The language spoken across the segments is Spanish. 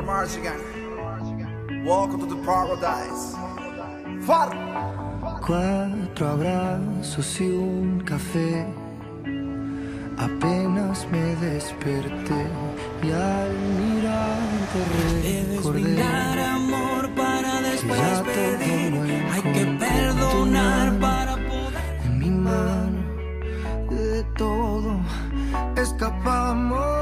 March again. Welcome to the paradise. Far. Cuatro abrazos y un café. Apenas me desperté y al mirarte recordé amor para que después ya pedir. Hay que perdonar para poder. en mi mano de todo escapamos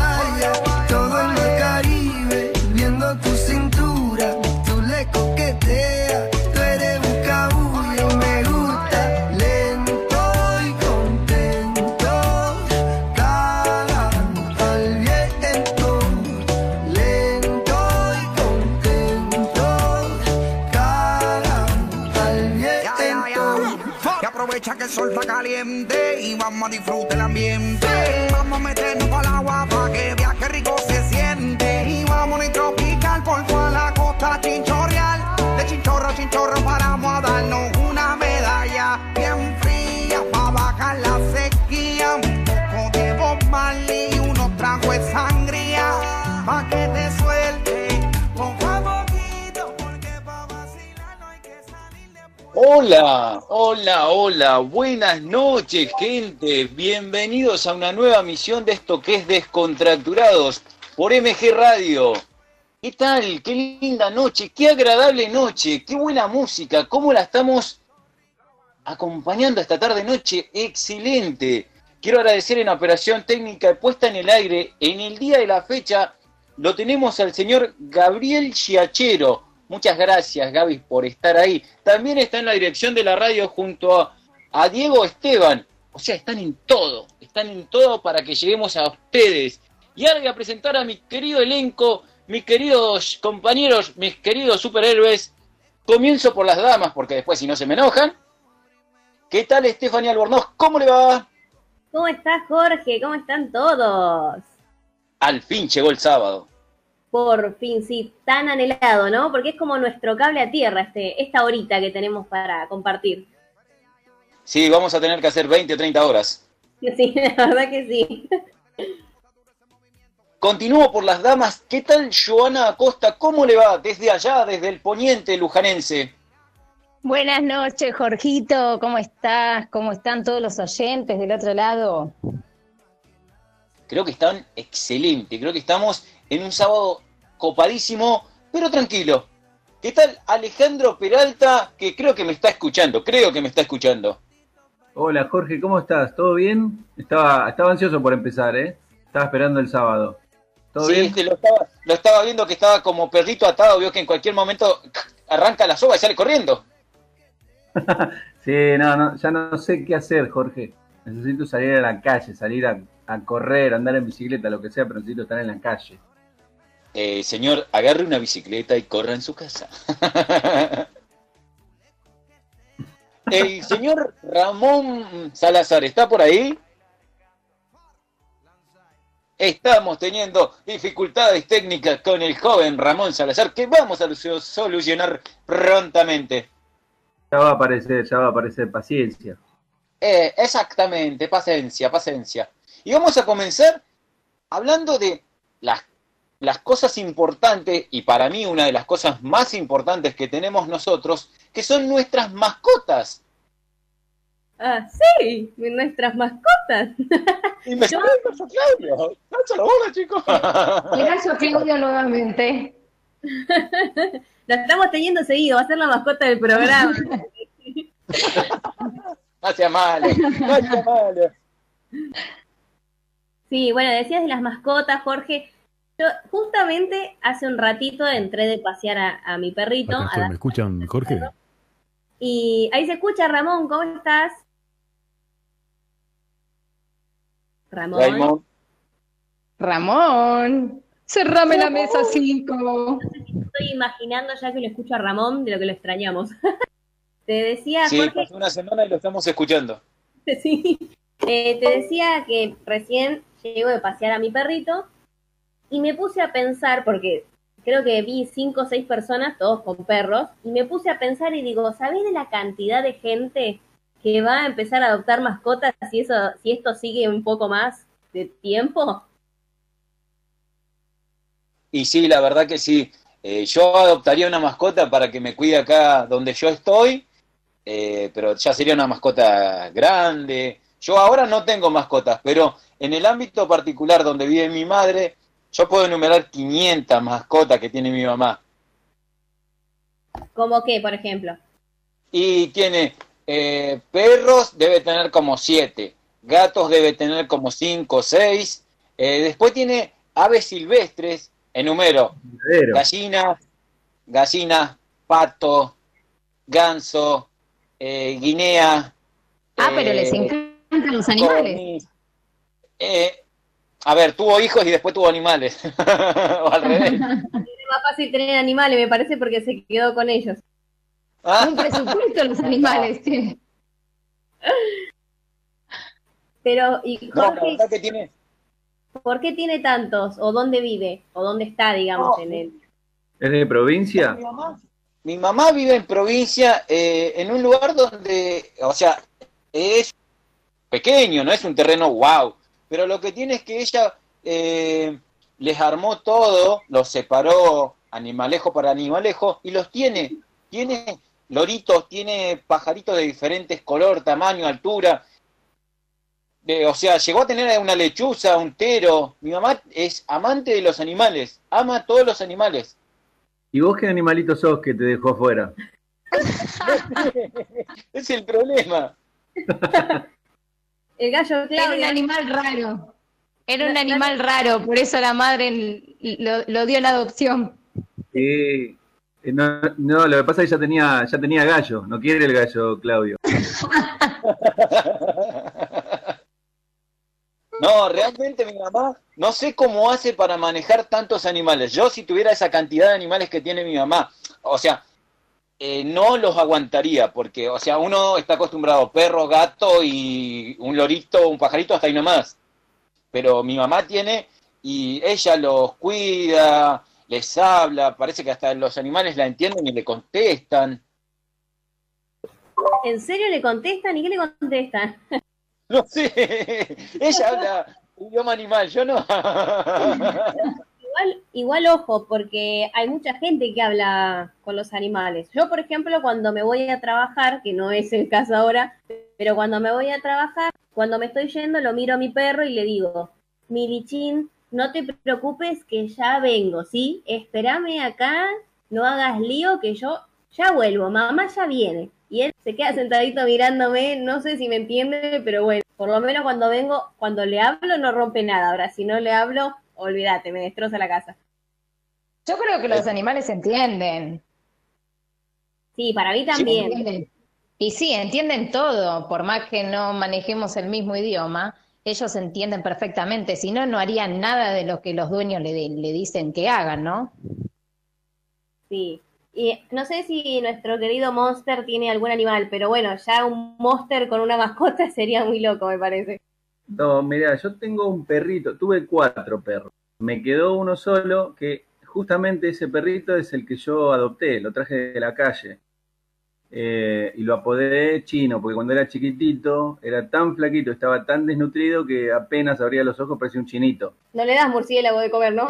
Sol está caliente y vamos a disfrutar el ambiente. Vamos a meternos el agua para que vea qué rico se siente. Y vamos a tropical por toda la costa chinchorreal. De chinchorro a chinchorro paramos a darnos una medalla bien fría para bajar la sequía. Un poco de Bob y unos tragos de sangría que Hola, hola, hola, buenas noches gente, bienvenidos a una nueva misión de esto que es Descontracturados por MG Radio. ¿Qué tal? Qué linda noche, qué agradable noche, qué buena música, cómo la estamos acompañando esta tarde noche, excelente. Quiero agradecer en operación técnica puesta en el aire, en el día de la fecha, lo tenemos al señor Gabriel Chiachero. Muchas gracias, Gaby, por estar ahí. También está en la dirección de la radio junto a, a Diego Esteban. O sea, están en todo, están en todo para que lleguemos a ustedes. Y ahora voy a presentar a mi querido elenco, mis queridos compañeros, mis queridos superhéroes. Comienzo por las damas, porque después si no se me enojan. ¿Qué tal, Estefanía Albornoz? ¿Cómo le va? ¿Cómo estás, Jorge? ¿Cómo están todos? Al fin llegó el sábado. Por fin, sí, tan anhelado, ¿no? Porque es como nuestro cable a tierra, este, esta horita que tenemos para compartir. Sí, vamos a tener que hacer 20 o 30 horas. Sí, la verdad que sí. Continúo por las damas. ¿Qué tal, Joana Acosta? ¿Cómo le va desde allá, desde el poniente lujanense? Buenas noches, Jorgito. ¿Cómo estás? ¿Cómo están todos los oyentes del otro lado? Creo que están excelentes. Creo que estamos en un sábado copadísimo, pero tranquilo. ¿Qué tal Alejandro Peralta? Que creo que me está escuchando. Creo que me está escuchando. Hola Jorge, ¿cómo estás? ¿Todo bien? Estaba, estaba ansioso por empezar, ¿eh? Estaba esperando el sábado. ¿Todo sí, bien? este, lo, estaba, lo estaba viendo que estaba como perrito atado. Vio que en cualquier momento arranca la soga y sale corriendo. Sí, no, no, ya no sé qué hacer, Jorge. Necesito salir a la calle, salir a, a correr, andar en bicicleta, lo que sea, pero necesito estar en la calle. Eh, señor, agarre una bicicleta y corra en su casa. El señor Ramón Salazar, ¿está por ahí? Estamos teniendo dificultades técnicas con el joven Ramón Salazar que vamos a solucionar prontamente. Ya va a aparecer, ya va a aparecer, paciencia. Eh, exactamente, paciencia, paciencia. Y vamos a comenzar hablando de las, las cosas importantes, y para mí una de las cosas más importantes que tenemos nosotros, que son nuestras mascotas. Ah, sí, nuestras mascotas. Y me el caso Claudio. La bola, chicos. Gracias, Claudio, nuevamente. La estamos teniendo seguido, va a ser la mascota del programa. Malo, no sea malo. Sí, bueno, decías de las mascotas, Jorge. Yo justamente hace un ratito entré de pasear a, a mi perrito. A ¿Me escuchan, Jorge? y ahí se escucha, Ramón, ¿cómo estás? Ramón. Raymond, Ramón, cerrame la mesa 5. Estoy imaginando ya que lo escucho a Ramón de lo que lo extrañamos. Te decía, sí, Jorge, pasó una semana y lo estamos escuchando. Sí. Eh, te decía que recién llego de pasear a mi perrito y me puse a pensar, porque creo que vi cinco o seis personas, todos con perros, y me puse a pensar y digo, ¿sabés de la cantidad de gente que va a empezar a adoptar mascotas si eso, si esto sigue un poco más de tiempo? Y sí, la verdad que sí. Eh, yo adoptaría una mascota para que me cuide acá donde yo estoy, eh, pero ya sería una mascota grande. Yo ahora no tengo mascotas, pero en el ámbito particular donde vive mi madre, yo puedo enumerar 500 mascotas que tiene mi mamá. ¿Cómo qué, por ejemplo? Y tiene eh, perros, debe tener como 7. Gatos debe tener como 5 o 6. después tiene aves silvestres, enumero. Gallinas, gallinas, pato, ganso, eh, guinea. Ah, pero eh, les encantan los animales. Eh, a ver, tuvo hijos y después tuvo animales. o al revés. Es más fácil tener animales, me parece, porque se quedó con ellos. Ah, Un presupuesto los animales tienen. Pero, ¿y no, la Jorge, verdad que tiene. por qué tiene tantos? ¿O dónde vive? ¿O dónde está, digamos, No. en el... ¿Es de provincia? Mi mamá, mi mamá vive en provincia, eh, en un lugar donde, o sea, es pequeño, no es un terreno wow, pero lo que tiene es que ella eh, les armó todo, los separó animalejo para animalejo y los tiene, tiene loritos, tiene pajaritos de diferentes color, tamaño, altura. O sea, llegó a tener una lechuza, un tero. Mi mamá es amante de los animales, ama a todos los animales. ¿Y vos qué animalito sos que te dejó afuera? Es el problema. El gallo Era un Claudia. animal raro. Era un animal raro, por eso la madre lo, lo dio en adopción. Eh, eh, no, no, lo que pasa es que ya tenía, ya tenía gallo, no quiere el gallo, Claudio. No, realmente mi mamá, no sé cómo hace para manejar tantos animales. Yo si tuviera esa cantidad de animales que tiene mi mamá, o sea, eh, no los aguantaría, porque, o sea, uno está acostumbrado perro, gato y un lorito, un pajarito, hasta ahí nomás. Pero mi mamá tiene, y ella los cuida, les habla, parece que hasta los animales la entienden y le contestan. ¿En serio le contestan? ¿Y qué le contestan? No sé, ella habla idioma animal, yo no. Igual, ojo, porque hay mucha gente que habla con los animales. Yo, por ejemplo, cuando me voy a trabajar, que no es el caso ahora, pero cuando me voy a trabajar, cuando me estoy yendo, lo miro a mi perro y le digo, Milichín, no te preocupes que ya vengo, ¿sí? Espérame acá, no hagas lío, que yo ya vuelvo, mamá ya viene. Y él se queda sentadito mirándome, no sé si me entiende, pero bueno, por lo menos cuando vengo, cuando le hablo no rompe nada. Ahora, si no le hablo, olvídate, me destroza la casa. Yo creo que los animales entienden. Sí, para mí también. Entienden. Y sí, entienden todo, por más que no manejemos el mismo idioma, ellos entienden perfectamente, si no, no harían nada de lo que los dueños le, le dicen que hagan, ¿no? Sí. Y no sé si nuestro querido Monster tiene algún animal, pero bueno, ya un Monster con una mascota sería muy loco, me parece. No, mirá, yo tengo un perrito, tuve cuatro perros. Me quedó uno solo que justamente ese perrito es el que yo adopté, lo traje de la calle. Eh, y lo apodé chino, porque cuando era chiquitito era tan flaquito, estaba tan desnutrido que apenas abría los ojos parecía un chinito. No le das murciélago de comer, ¿no?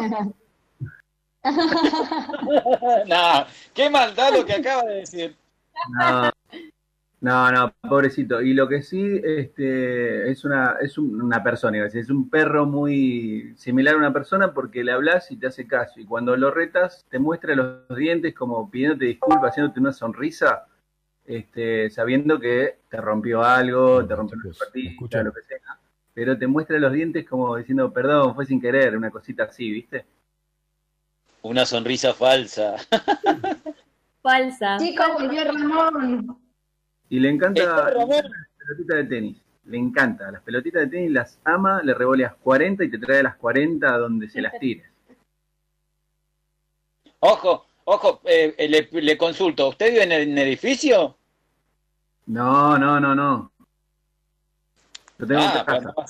nah, qué maldad lo que acaba de decir. No, no, no, pobrecito. Y lo que sí este, es, una, es un- una persona, iba a decir, es un perro muy similar a una persona porque le hablas y te hace caso. Y cuando lo retas, te muestra los dientes como pidiéndote disculpas, haciéndote una sonrisa, este, sabiendo que te rompió algo, te rompió una escuchen. lo que sea. Pero te muestra los dientes como diciendo, perdón, fue sin querer, una cosita así, ¿viste? Una sonrisa falsa. Falsa. Chicos, volvió Ramón. Y le encanta, las pelotitas de tenis. Le encanta. Las pelotitas de tenis las ama, le revoleas 40 y te trae las 40 a donde se las tires. Ojo, ojo, eh, eh, le, le consulto, ¿usted vive en el edificio? No, no, no, no. Yo tengo Ah.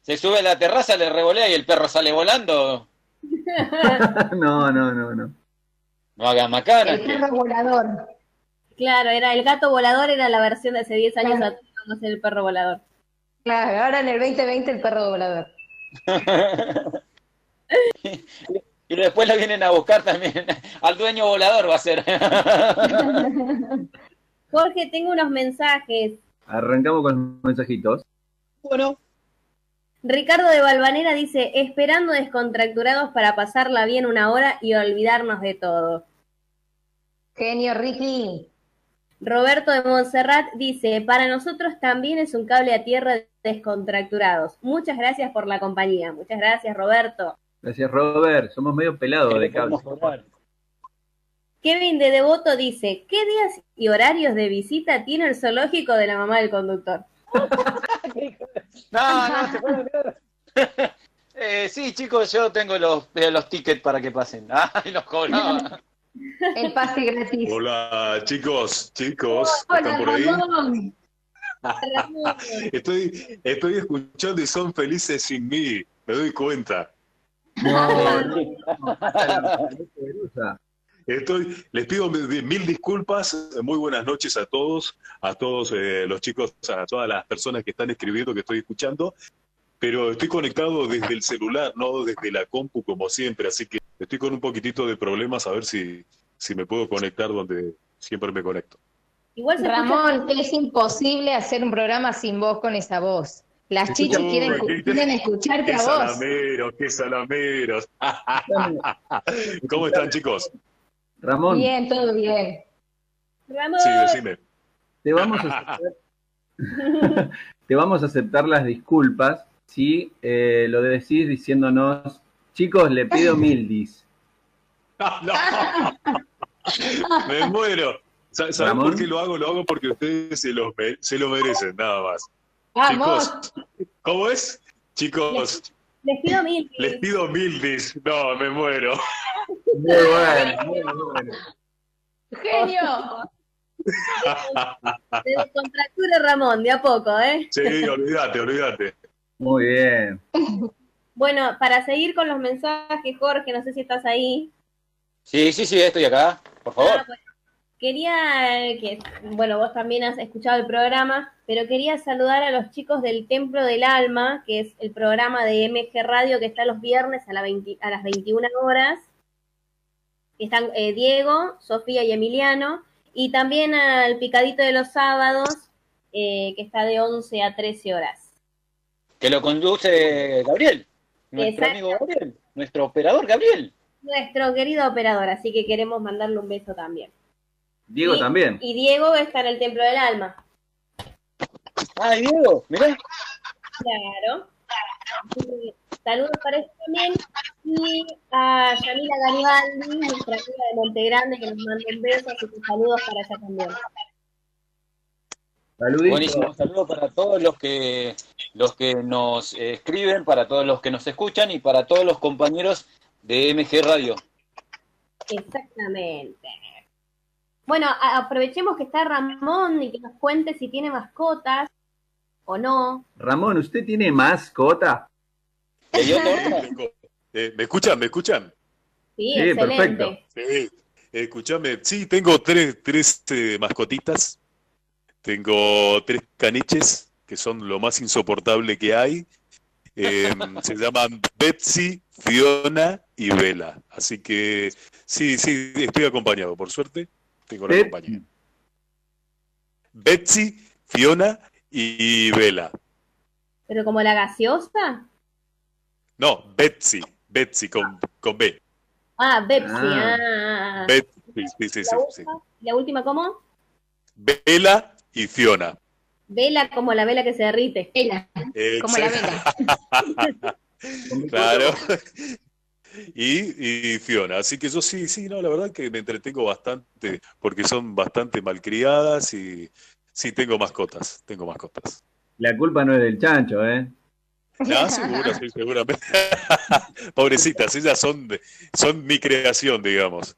Se sube a la terraza, le revolea y el perro sale volando. No, no, no, no. No hagas macana. El perro volador. Claro, era el gato volador, era la versión de hace 10 años Claro. atrás, a ser el perro volador. Claro, ahora en el 2020 el perro volador. Y después lo vienen a buscar también. Al dueño volador va a ser. Jorge, tengo unos mensajes. Arrancamos con los mensajitos. bueno, Ricardo de Balvanera dice, esperando descontracturados para pasarla bien una hora y olvidarnos de todo. Genio, Ricky. Roberto de Montserrat dice, para nosotros también es un cable a tierra de descontracturados. Muchas gracias por la compañía. Muchas gracias, Roberto. Gracias, Robert. Somos medio pelados ¿qué de cable. Kevin de Devoto dice, ¿qué días y horarios de visita tiene el zoológico de la mamá del conductor? No, no, puedo olvidar. Eh, sí, chicos, yo tengo los, eh, los tickets para que pasen. Ay, los cobraba. El pase gratis. Hola chicos, chicos, Hola, ¿están por ahí? Ramón. Estoy, estoy escuchando y son felices sin mí, me doy cuenta. Estoy, les pido mil mil disculpas, muy buenas noches a todos, a todos eh, los chicos, a todas las personas que están escribiendo, que estoy escuchando, pero estoy conectado desde el celular, no desde la compu como siempre, así que estoy con un poquitito de problemas a ver si, si me puedo conectar donde siempre me conecto. Igual escucha- Ramón, es imposible hacer un programa sin vos con esa voz. Las chichis Uy, quieren, quieren escucharte ¡Qué a vos. salameros, qué salameros! ¿Cómo están chicos? Ramón, Bien, todo bien. Ramón, Sí, decime. te vamos a aceptar, te vamos a aceptar las disculpas si eh, lo decís diciéndonos, chicos, le pido mildis. No. Me muero. Sa- ¿Saben Ramón. por qué lo hago? Lo hago porque ustedes se lo, me- se lo merecen, nada más. Vamos. Chicos, ¿cómo es? Chicos, les pido mil. les pido mil dis. No, me muero. Muy bueno, muy bueno. Genio. Se descontracture Ramón, de a poco, ¿eh? Sí, olvídate, olvídate. Muy bien. Bueno, para seguir con los mensajes, Jorge, no sé si estás ahí. Sí, sí, sí, estoy acá. Por favor. Ah, bueno. Quería que, bueno, vos también has escuchado el programa, pero quería saludar a los chicos del Templo del Alma, que es el programa de MG Radio que está los viernes a, la 20 a las 21 horas. Están eh, Diego, Sofía y Emiliano, y también al Picadito de los Sábados, eh, que está de 11 a 13 horas. Que lo conduce Gabriel. Nuestro amigo Gabriel. Nuestro operador Gabriel. Nuestro querido operador, así que queremos mandarle un beso también. Diego Y- también. Y Diego está en el Templo del Alma. Ay, Diego, mirá. Claro. Saludos para eso también. Y a Yamila Garibaldi, nuestra amiga de Montegrande, que nos manda un beso, así que saludos para ella también. Saluditos. Buenísimo, un saludo para todos los que los que nos eh, escriben, para todos los que nos escuchan y para todos los compañeros de MG Radio. Exactamente. Bueno, aprovechemos que está Ramón y que nos cuente si tiene mascotas o no. Ramón, ¿usted tiene mascota? Eh, ¿Me escuchan? ¿Me escuchan? Sí, Sí, excelente. perfecto. Sí, escúchame. Sí, tengo tres, tres eh, mascotitas. Tengo tres caniches, que son lo más insoportable que hay. Eh, se llaman Betsy, Fiona y Vela. Así que sí, sí, estoy acompañado, por suerte. Tengo la Betsy. compañía. Betsy, Fiona y Vela. Pero como la gaseosa. No, Betsy, Betsy con, con B. Ah, Betsy. Ah. Ah. Betsy, sí, sí, sí, ¿La, sí. última? ¿La última cómo? Vela y Fiona. Vela como la vela que se derrite. Vela, como la vela. Claro. Y, y Fiona. Así que yo sí, sí, no, la verdad que me entretengo bastante porque son bastante malcriadas y sí tengo mascotas, tengo mascotas. La culpa no es del chancho, ¿eh? Ah, seguro, sí, seguramente. Pobrecitas, ellas son, de- son mi creación, digamos.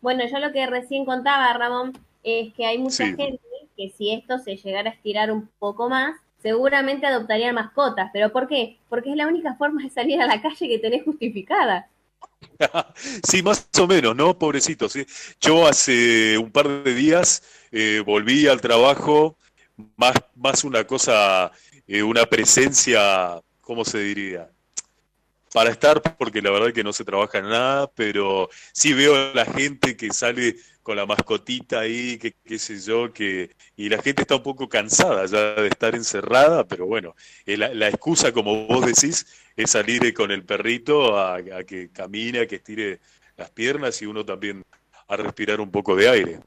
Bueno, yo lo que recién contaba, Ramón, es que hay mucha Sí. gente que si esto se llegara a estirar un poco más, seguramente adoptarían mascotas. ¿Pero por qué? Porque es la única forma de salir a la calle que tenés justificada. sí, más o menos, ¿no? Pobrecito, sí. Yo hace un par de días eh, volví al trabajo, más, más una cosa, eh, una presencia, ¿cómo se diría? Para estar, porque la verdad que no se trabaja en nada, pero sí veo a la gente que sale con la mascotita ahí, que qué sé yo, que y la gente está un poco cansada ya de estar encerrada, pero bueno, eh, la, la excusa, como vos decís, es salir con el perrito a, a que camine, a que estire las piernas y uno también a respirar un poco de aire.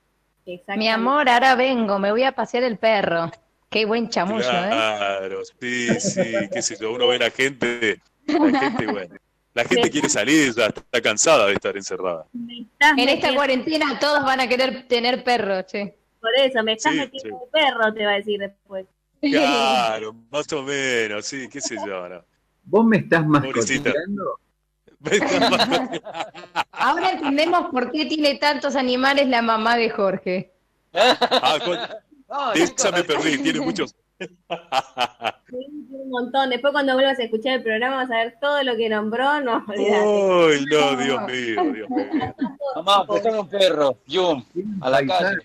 Mi amor, ahora vengo, me voy a pasear el perro. Qué buen chamullo, ¿eh? Claro, sí, sí, qué sé yo, uno ve a la gente, la gente, bueno, la gente quiere salir, ya está cansada de estar encerrada. En esta cuarentena todos van a querer tener perro, che. Por eso, me estás Sí, metiendo sí. un perro, te va a decir después. Claro, más o menos, sí, qué sé yo, ¿no? ¿Vos me estás mascoteando? Ahora entendemos por qué tiene tantos animales la mamá de Jorge. Ah, con- No, de chicos, esa me perdí, tiene muchos. Sí, un montón. Después cuando vuelvas a escuchar el programa vas a ver todo lo que nombró, no. Uy, no, Dios mío, Dios mío. Mamá, préstame un perro. Yum. A la calle.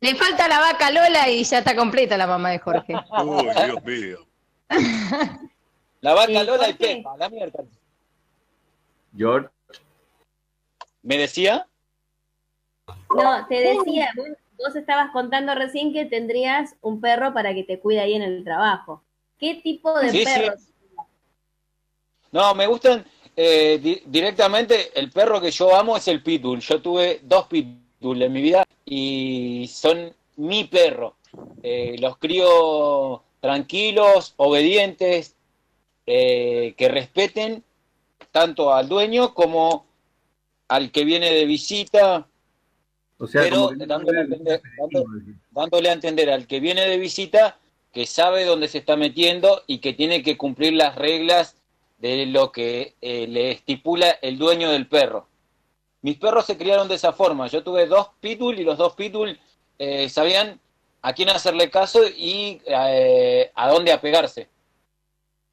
Le falta la vaca Lola y ya está completa la mamá de Jorge. Uy, Dios mío. La vaca Lola y. Pepa, la mierda. George, ¿Me decía? No, te decía, vos, vos estabas contando recién que tendrías un perro para que te cuide ahí en el trabajo. ¿Qué tipo de Sí, sí. perro? No, me gustan eh, di- directamente. El perro que yo amo es el pitbull. Yo tuve dos pitbull en mi vida y son mi perro. Eh, los crío tranquilos, obedientes, eh, que respeten tanto al dueño como al que viene de visita, o sea, Pero como dándole a entender- dándole a entender al que viene de visita que sabe dónde se está metiendo y que tiene que cumplir las reglas de lo que eh, le estipula el dueño del perro. Mis perros se criaron de esa forma. Yo tuve dos pitbull y los dos pitbull eh, sabían a quién hacerle caso y eh, a dónde apegarse.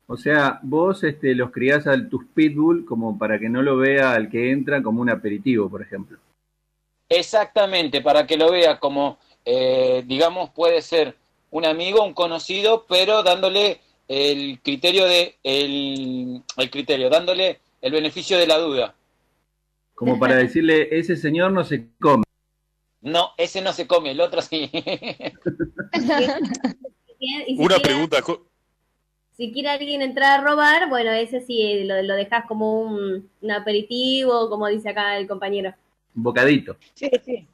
O sea, vos este, los criás a tus pitbull como para que no lo vea al que entra como un aperitivo, por ejemplo. Exactamente, para que lo vea como, eh, digamos, puede ser un amigo, un conocido, pero dándole el criterio de el, el criterio, dándole el beneficio de la duda. Como para decirle, ese señor no se come. No, ese no se come, el otro sí. Si Una quiere- pregunta, Si quiere alguien entrar a robar, bueno, ese sí lo, lo dejas como un, un aperitivo, como dice acá el compañero. Un bocadito. sí, sí.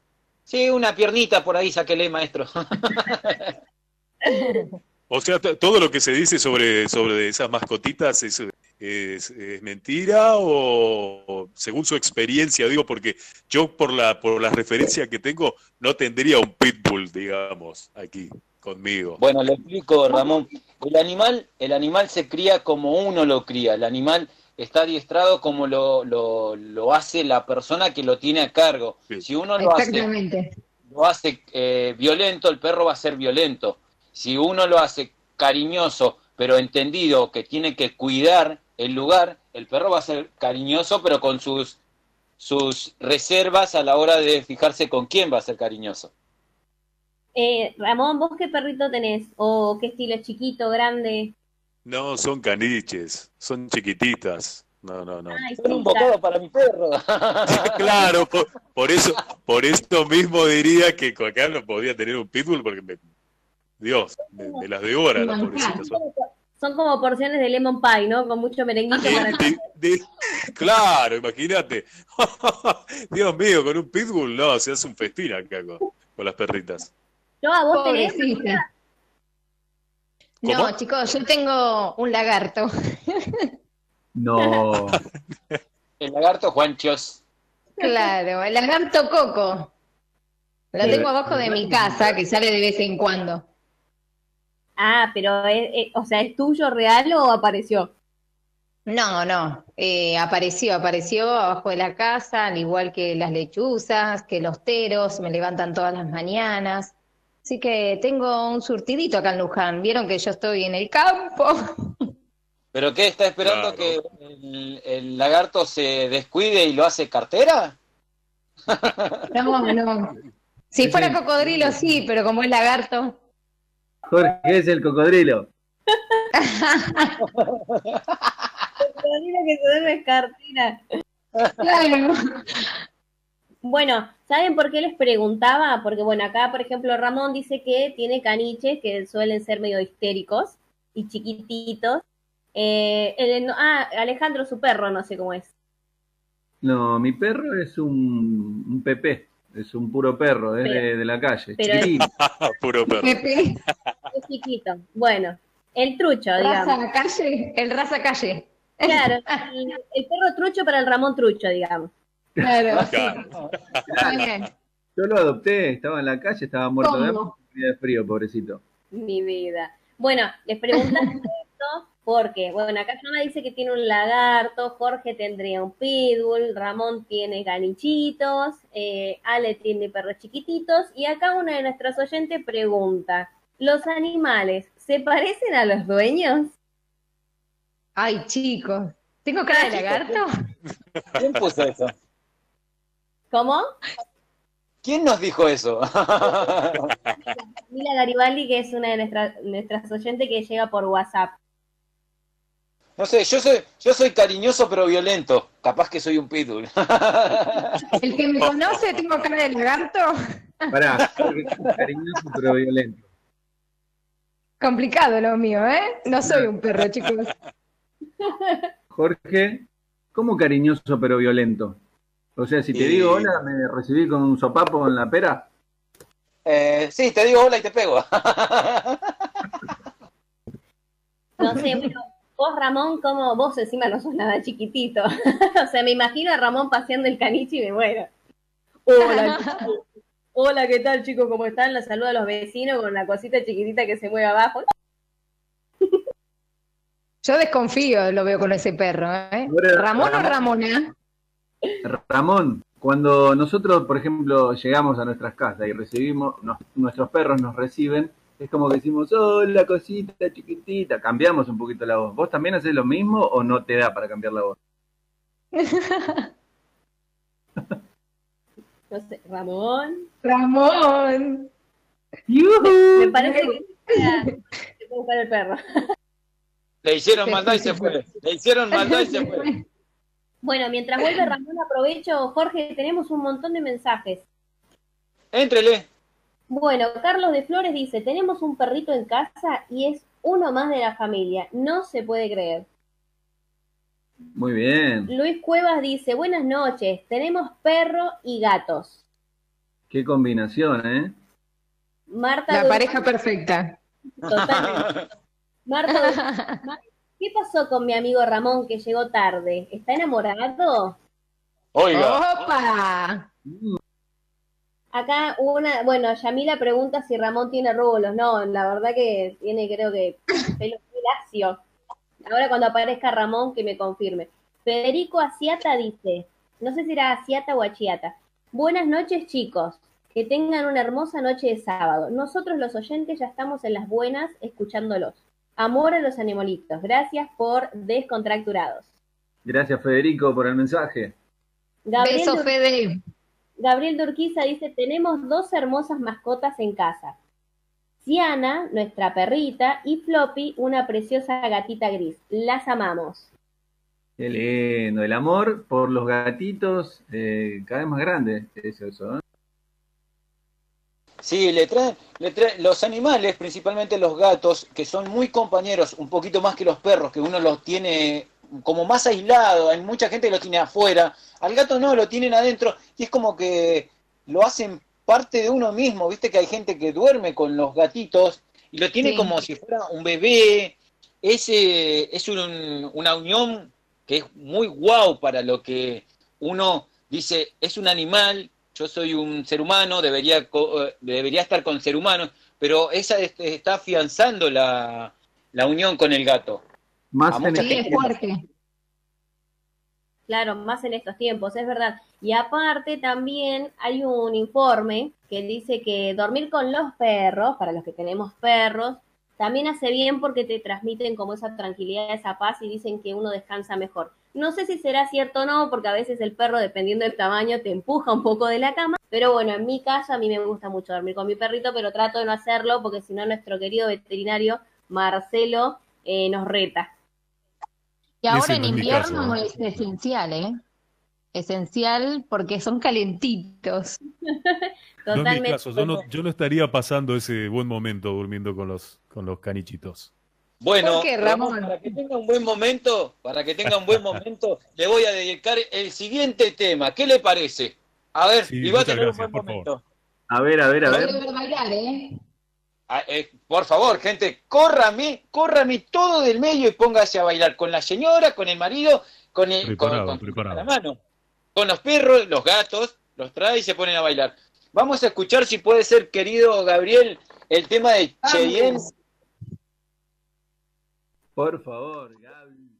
Sí, una piernita por ahí, sáquele, maestro. o sea, todo lo que se dice sobre, sobre esas mascotitas es, es, es mentira o, o según su experiencia, digo, porque yo por la, por la referencia que tengo no tendría un pitbull, digamos, aquí conmigo. Bueno, le explico, Ramón. El animal, el animal se cría como uno lo cría. El animal está adiestrado como lo, lo, lo hace la persona que lo tiene a cargo. Sí. Si uno lo hace, lo hace eh, violento, el perro va a ser violento. Si uno lo hace cariñoso, pero entendido que tiene que cuidar el lugar, el perro va a ser cariñoso, pero con sus, sus reservas a la hora de fijarse con quién va a ser cariñoso. Eh, Ramón, ¿vos qué perrito tenés? ¿O qué estilo? ¿Chiquito, grande? No, son caniches, son chiquititas. No, no, no. Ay, Son un bocado para mi perro. Claro, por, por eso, por esto mismo diría que acá no podía tener un pitbull porque me, Dios, me, me las devora la pobrecita. Son- Son como porciones de lemon pie, ¿no? Con mucho merenguito para de- de- claro, imagínate. Dios mío, con un pitbull no, se hace un festín acá con, con las perritas. Yo a vos tenés. No, chicos, yo tengo un lagarto. No. El lagarto Juanchos. Claro, el lagarto Coco. Lo tengo abajo de mi casa, que sale de vez en cuando. Ah, pero, es, es- o sea, ¿es tuyo real o apareció? No, no, eh, apareció, apareció abajo de la casa, al igual que las lechuzas, que los teros, me levantan todas las mañanas. Así que tengo un surtidito acá en Luján. Vieron que yo estoy en el campo. ¿Pero qué? ¿Está esperando Claro. que el, el lagarto se descuide y lo hace cartera? No, no. Si fuera cocodrilo, sí, pero como es lagarto. Jorge es el cocodrilo. Cocodrilo que se duerme es cartera. Claro. Bueno, ¿saben por qué les preguntaba? Porque, bueno, acá, por ejemplo, Ramón dice que tiene caniches que suelen ser medio histéricos y chiquititos. Eh, el- ah, Alejandro, su perro, no sé cómo es. No, mi perro es un, un Pepe, es un puro perro, es de, Pero- de la calle. pero- chiquitito. Puro perro. Pepe, Es chiquito. Bueno, el trucho, digamos. raza calle, el raza calle. Claro, el, el perro trucho para el Ramón trucho, digamos. Claro, sí. Claro. Está bien. Yo lo adopté, estaba en la calle, estaba muerto de frío, pobrecito. Mi vida. Bueno, les preguntaba esto porque, bueno, acá Yoma dice que tiene un lagarto, Jorge tendría un pitbull, Ramón tiene ganichitos, eh, Ale tiene perros chiquititos, y acá una de nuestras oyentes pregunta, ¿los animales se parecen a los dueños? Ay, chicos. ¿Tengo cara de lagarto? ¿Quién puso eso? ¿Cómo? ¿Quién nos dijo eso? Mila Garibaldi, que es una de nuestras, nuestras oyentes que llega por WhatsApp. No sé, yo soy, yo soy cariñoso pero violento. Capaz que soy un pitbull. El que me conoce, tengo cara de lagarto. Pará, cariñoso pero violento. Complicado lo mío, ¿eh? No soy un perro, chicos. Jorge, ¿cómo cariñoso pero violento? O sea, si te Y- digo hola, ¿me recibí con un sopapo en la pera? Eh, sí, te digo hola y te pego. No sé, bueno, vos Ramón, como vos encima no sos nada chiquitito. o sea, me imagino a Ramón paseando el caniche y me muero. Hola, chico. Hola, ¿qué tal, chicos? ¿Cómo están? Los saludo a los vecinos con la cosita chiquitita que se mueve abajo. Yo desconfío, lo veo con ese perro, ¿eh? ¿Ramón o. Ramona? Ramón, cuando nosotros, por ejemplo, llegamos a nuestras casas y recibimos, nos- nuestros perros nos reciben, es como que decimos, hola, cosita chiquitita, cambiamos un poquito la voz. ¿Vos también haces lo mismo o no te da para cambiar la voz? No sé, Ramón. Ramón. Me parece que se puede buscar el perro. Le hicieron maldad y se fue. Le hicieron maldad y se fue. Bueno, mientras vuelve Ramón, aprovecho, Jorge, tenemos un montón de mensajes. Éntrele. Bueno, Carlos de Flores dice, tenemos un perrito en casa y es uno más de la familia. No se puede creer. Muy bien, Luis Cuevas dice, buenas noches, tenemos perro y gatos. qué combinación, ¿eh? Marta La pareja perfecta. Totalmente. Marta ¿Qué pasó con mi amigo Ramón que llegó tarde? ¿Está enamorado? Oiga. ¡Opa! Acá una, bueno, Yamila pregunta si Ramón tiene rulos. No, la verdad que tiene creo que pelo muy lacio. Ahora cuando aparezca Ramón que me confirme. Federico Asiata dice, no sé si era Asiata o Achiata. Buenas noches chicos, que tengan una hermosa noche de sábado. Nosotros los oyentes ya estamos en las buenas escuchándolos. Amor a los animalitos. Gracias por descontracturados. Gracias, Federico, por el mensaje. Gabriel Beso, Dur- Fede. Gabriel Durquiza dice, tenemos dos hermosas mascotas en casa. Ciana, nuestra perrita, y Floppy, una preciosa gatita gris. Las amamos. Qué lindo, el amor por los gatitos eh, cada vez más grande, es eso, ¿eh? Sí, le traen, le traen- los animales, principalmente los gatos, que son muy compañeros, un poquito más que los perros, que uno los tiene como más aislado, hay mucha gente que los tiene afuera, al gato no, lo tienen adentro, y es como que lo hacen parte de uno mismo, viste que hay gente que duerme con los gatitos y lo tiene Sí. como si fuera un bebé, ese es un- una unión que es muy guau para lo que uno dice, es un animal, yo soy un ser humano, debería, co- eh, debería estar con ser humano, pero esa es- está afianzando la, la unión con el gato. Más en Sí, es fuerte. Claro, más en estos tiempos, es verdad. Y aparte también hay un informe que dice que dormir con los perros, para los que tenemos perros, también hace bien porque te transmiten como esa tranquilidad, esa paz y dicen que uno descansa mejor. No sé si será cierto o no, porque a veces el perro, dependiendo del tamaño, te empuja un poco de la cama. Pero bueno, en mi caso a mí me gusta mucho dormir con mi perrito, pero trato de no hacerlo porque si no nuestro querido veterinario Marcelo eh, nos reta. Y ahora Ese en no es mi invierno caso, ¿no? es esencial, ¿eh? Esencial porque son calentitos. No es mi Totalmente. caso, yo no, yo no estaría pasando ese buen momento durmiendo con los, con los canichitos. Bueno, ¿Por qué, Ramón? para que tenga un buen momento, para que tenga un buen momento, le voy a dedicar el siguiente tema. ¿Qué le parece? A ver, Sí, y va a tener gracias, un buen favor. momento. A ver, a ver, a ver. voy a bailar, ¿eh? Ah, eh, por favor, gente, córrame, córrame todo del medio y póngase a bailar con la señora, con el marido, con el con- Preparado, con, preparado. la mano, con los perros, los gatos, los trae y se ponen a bailar. Vamos a escuchar si puede ser, querido Gabriel, el tema de Cheyenne. Por favor, Gaby.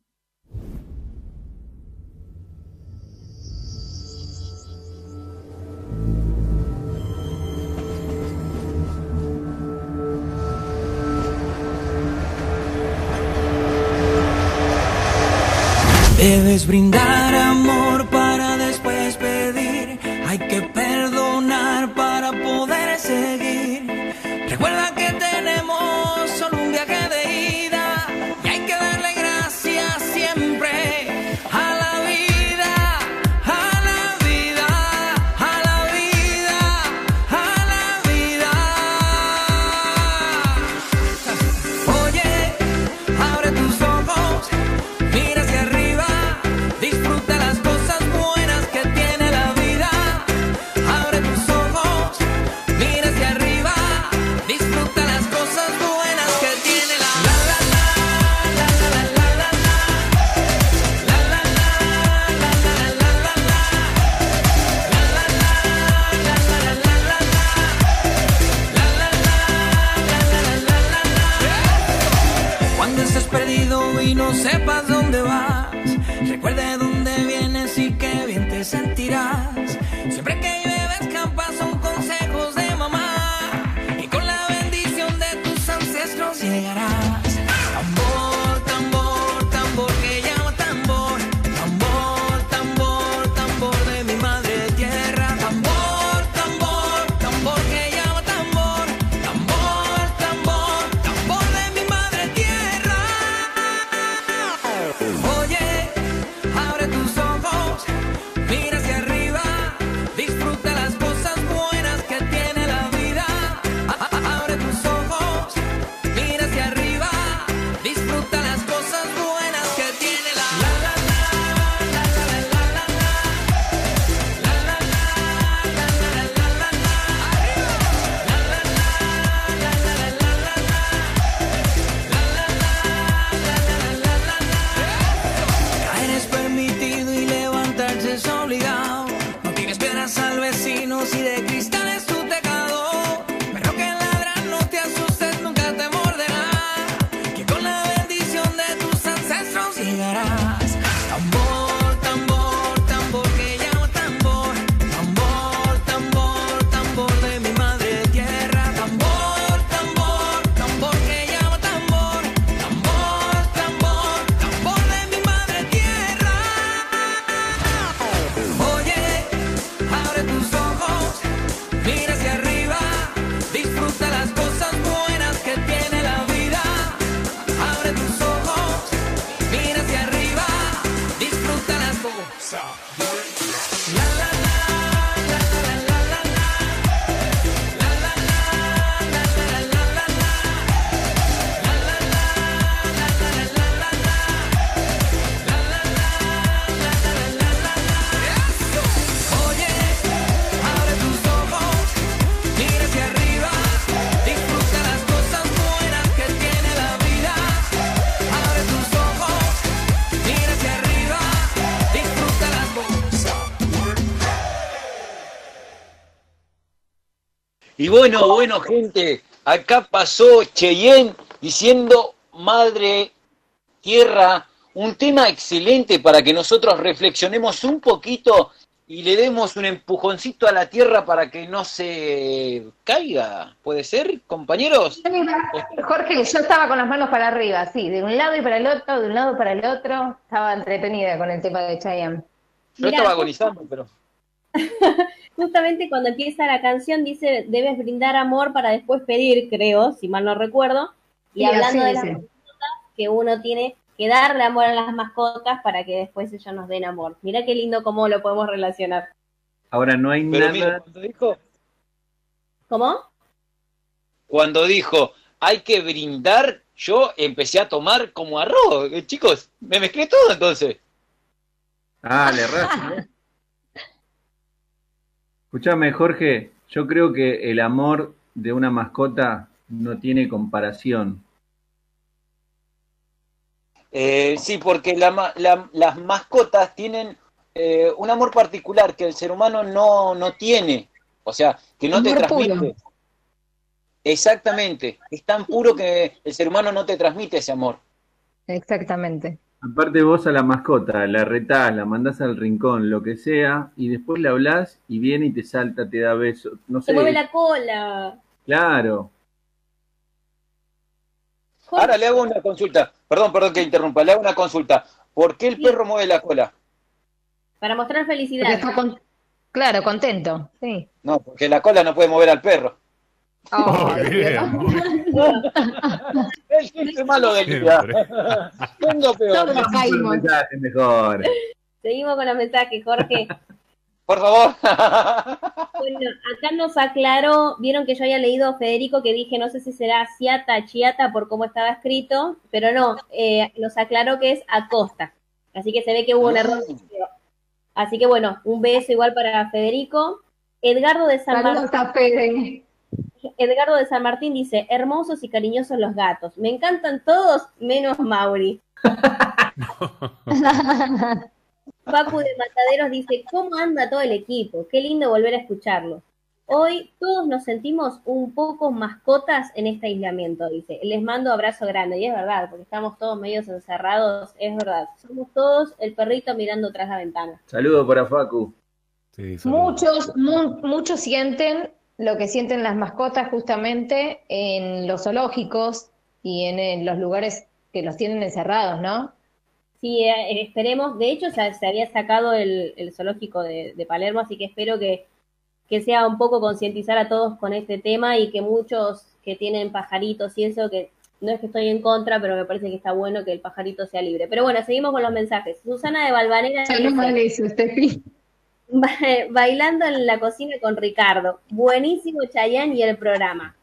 Debes brindar amor Y bueno, bueno, gente, acá pasó Cheyenne diciendo Madre Tierra, un tema excelente para que nosotros reflexionemos un poquito y le demos un empujoncito a la tierra para que no se caiga. ¿Puede ser, compañeros? Jorge, yo estaba con las manos para arriba, sí, de un lado y para el otro, de un lado para el otro. Estaba entretenida con el tema de Chayanne. Yo estaba agonizando, pero... Justamente cuando empieza la canción dice, debes brindar amor para después pedir, creo, si mal no recuerdo. Y hablando de las mascotas, que uno tiene que darle amor a las mascotas para que después ellos nos den amor. Mira qué lindo cómo lo podemos relacionar. Ahora no hay nada... cuando dijo... ¿Cómo? Cuando dijo, hay que brindar, yo empecé a tomar como arroz. Eh, chicos, me mezclé todo entonces. Ah, le erraste, Escúchame, Jorge, yo creo que el amor de una mascota no tiene comparación. Eh, sí, porque las mascotas tienen eh, un amor particular que el ser humano no, no tiene. O sea, que no te transmite. Exactamente. Es tan puro que el ser humano no te transmite ese amor. Exactamente. Aparte vos a la mascota, la retás, la mandás al rincón, lo que sea, y después le hablás y viene y te salta, te da besos. No sé. Se mueve la cola. Claro. Ahora le hago una consulta. Perdón, perdón que interrumpa. Le hago una consulta. ¿Por qué el perro mueve la cola? Para mostrar felicidad. Claro, contento. Sí. No, porque la cola no puede mover al perro. Oh, el chiste malo del día. Peor. mejor. Seguimos con los mensajes, Jorge. Por favor. bueno, acá nos aclaró, vieron que yo había leído Federico que dije, no sé si será Ciata, Chiata por cómo estaba escrito, pero no, eh, nos aclaró que es Acosta. Así que se ve que hubo un error. Así que bueno, un beso igual para Federico. Edgardo de San Martín. Edgardo de San Martín dice, hermosos y cariñosos los gatos. Me encantan todos, menos Mauri. Papu de Mataderos dice, ¿cómo anda todo el equipo? Qué lindo volver a escucharlo. Hoy todos nos sentimos un poco mascotas en este aislamiento, dice. Les mando abrazo grande, y es verdad, porque estamos todos medios encerrados, es verdad. Somos todos el perrito mirando tras la ventana. Saludos para Facu. muchos, muchos sienten lo que sienten las mascotas justamente en los zoológicos y en, los lugares que los tienen encerrados, ¿no? Sí, eh, esperemos. De hecho, se, había sacado el, zoológico de, Palermo, así que espero que, que sea un poco concientizar a todos con este tema y que muchos que tienen pajaritos y eso, que no es que estoy en contra, pero me parece que está bueno que el pajarito sea libre. Pero bueno, seguimos con los mensajes. Susana de Valvanera. Dice, bailando en la cocina con Ricardo. Buenísimo Chayán y el programa.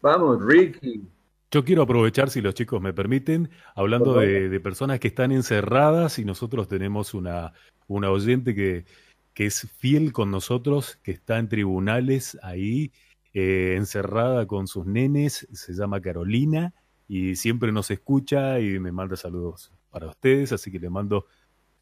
Vamos, Ricky. Yo quiero aprovechar, si los chicos me permiten, hablando de, personas que están encerradas y nosotros tenemos una, una oyente que, que es fiel con nosotros, que está en tribunales ahí, eh, encerrada con sus nenes, se llama Carolina y siempre nos escucha y me manda saludos para ustedes, así que le mando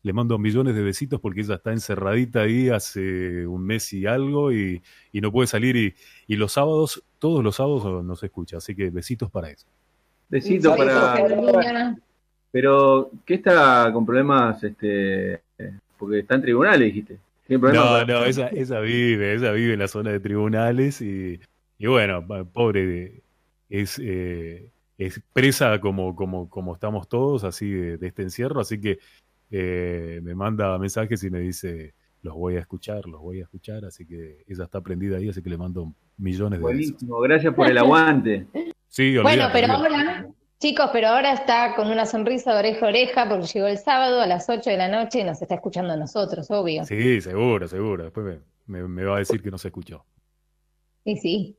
le mando millones de besitos porque ella está encerradita ahí hace un mes y algo y, no puede salir y, y, los sábados, todos los sábados nos escucha, así que besitos para eso. Besitos para... Pero, ¿qué está con problemas? este Porque está en tribunales, dijiste. No, no, esa, esa vive, esa vive en la zona de tribunales y, y bueno, pobre, es, eh, es presa como, como, como estamos todos, así de, de este encierro, así que eh, me manda mensajes y me dice, los voy a escuchar, los voy a escuchar, así que ella está prendida ahí, así que le mando millones de Buenísimo, gracias por el aguante. sí, bueno, pero ahora, chicos, pero ahora está con una sonrisa de oreja a oreja porque llegó el sábado a las 8 de la noche y nos está escuchando a nosotros, obvio. Sí, seguro, seguro. Después me, va a decir que no se escuchó. Sí, sí.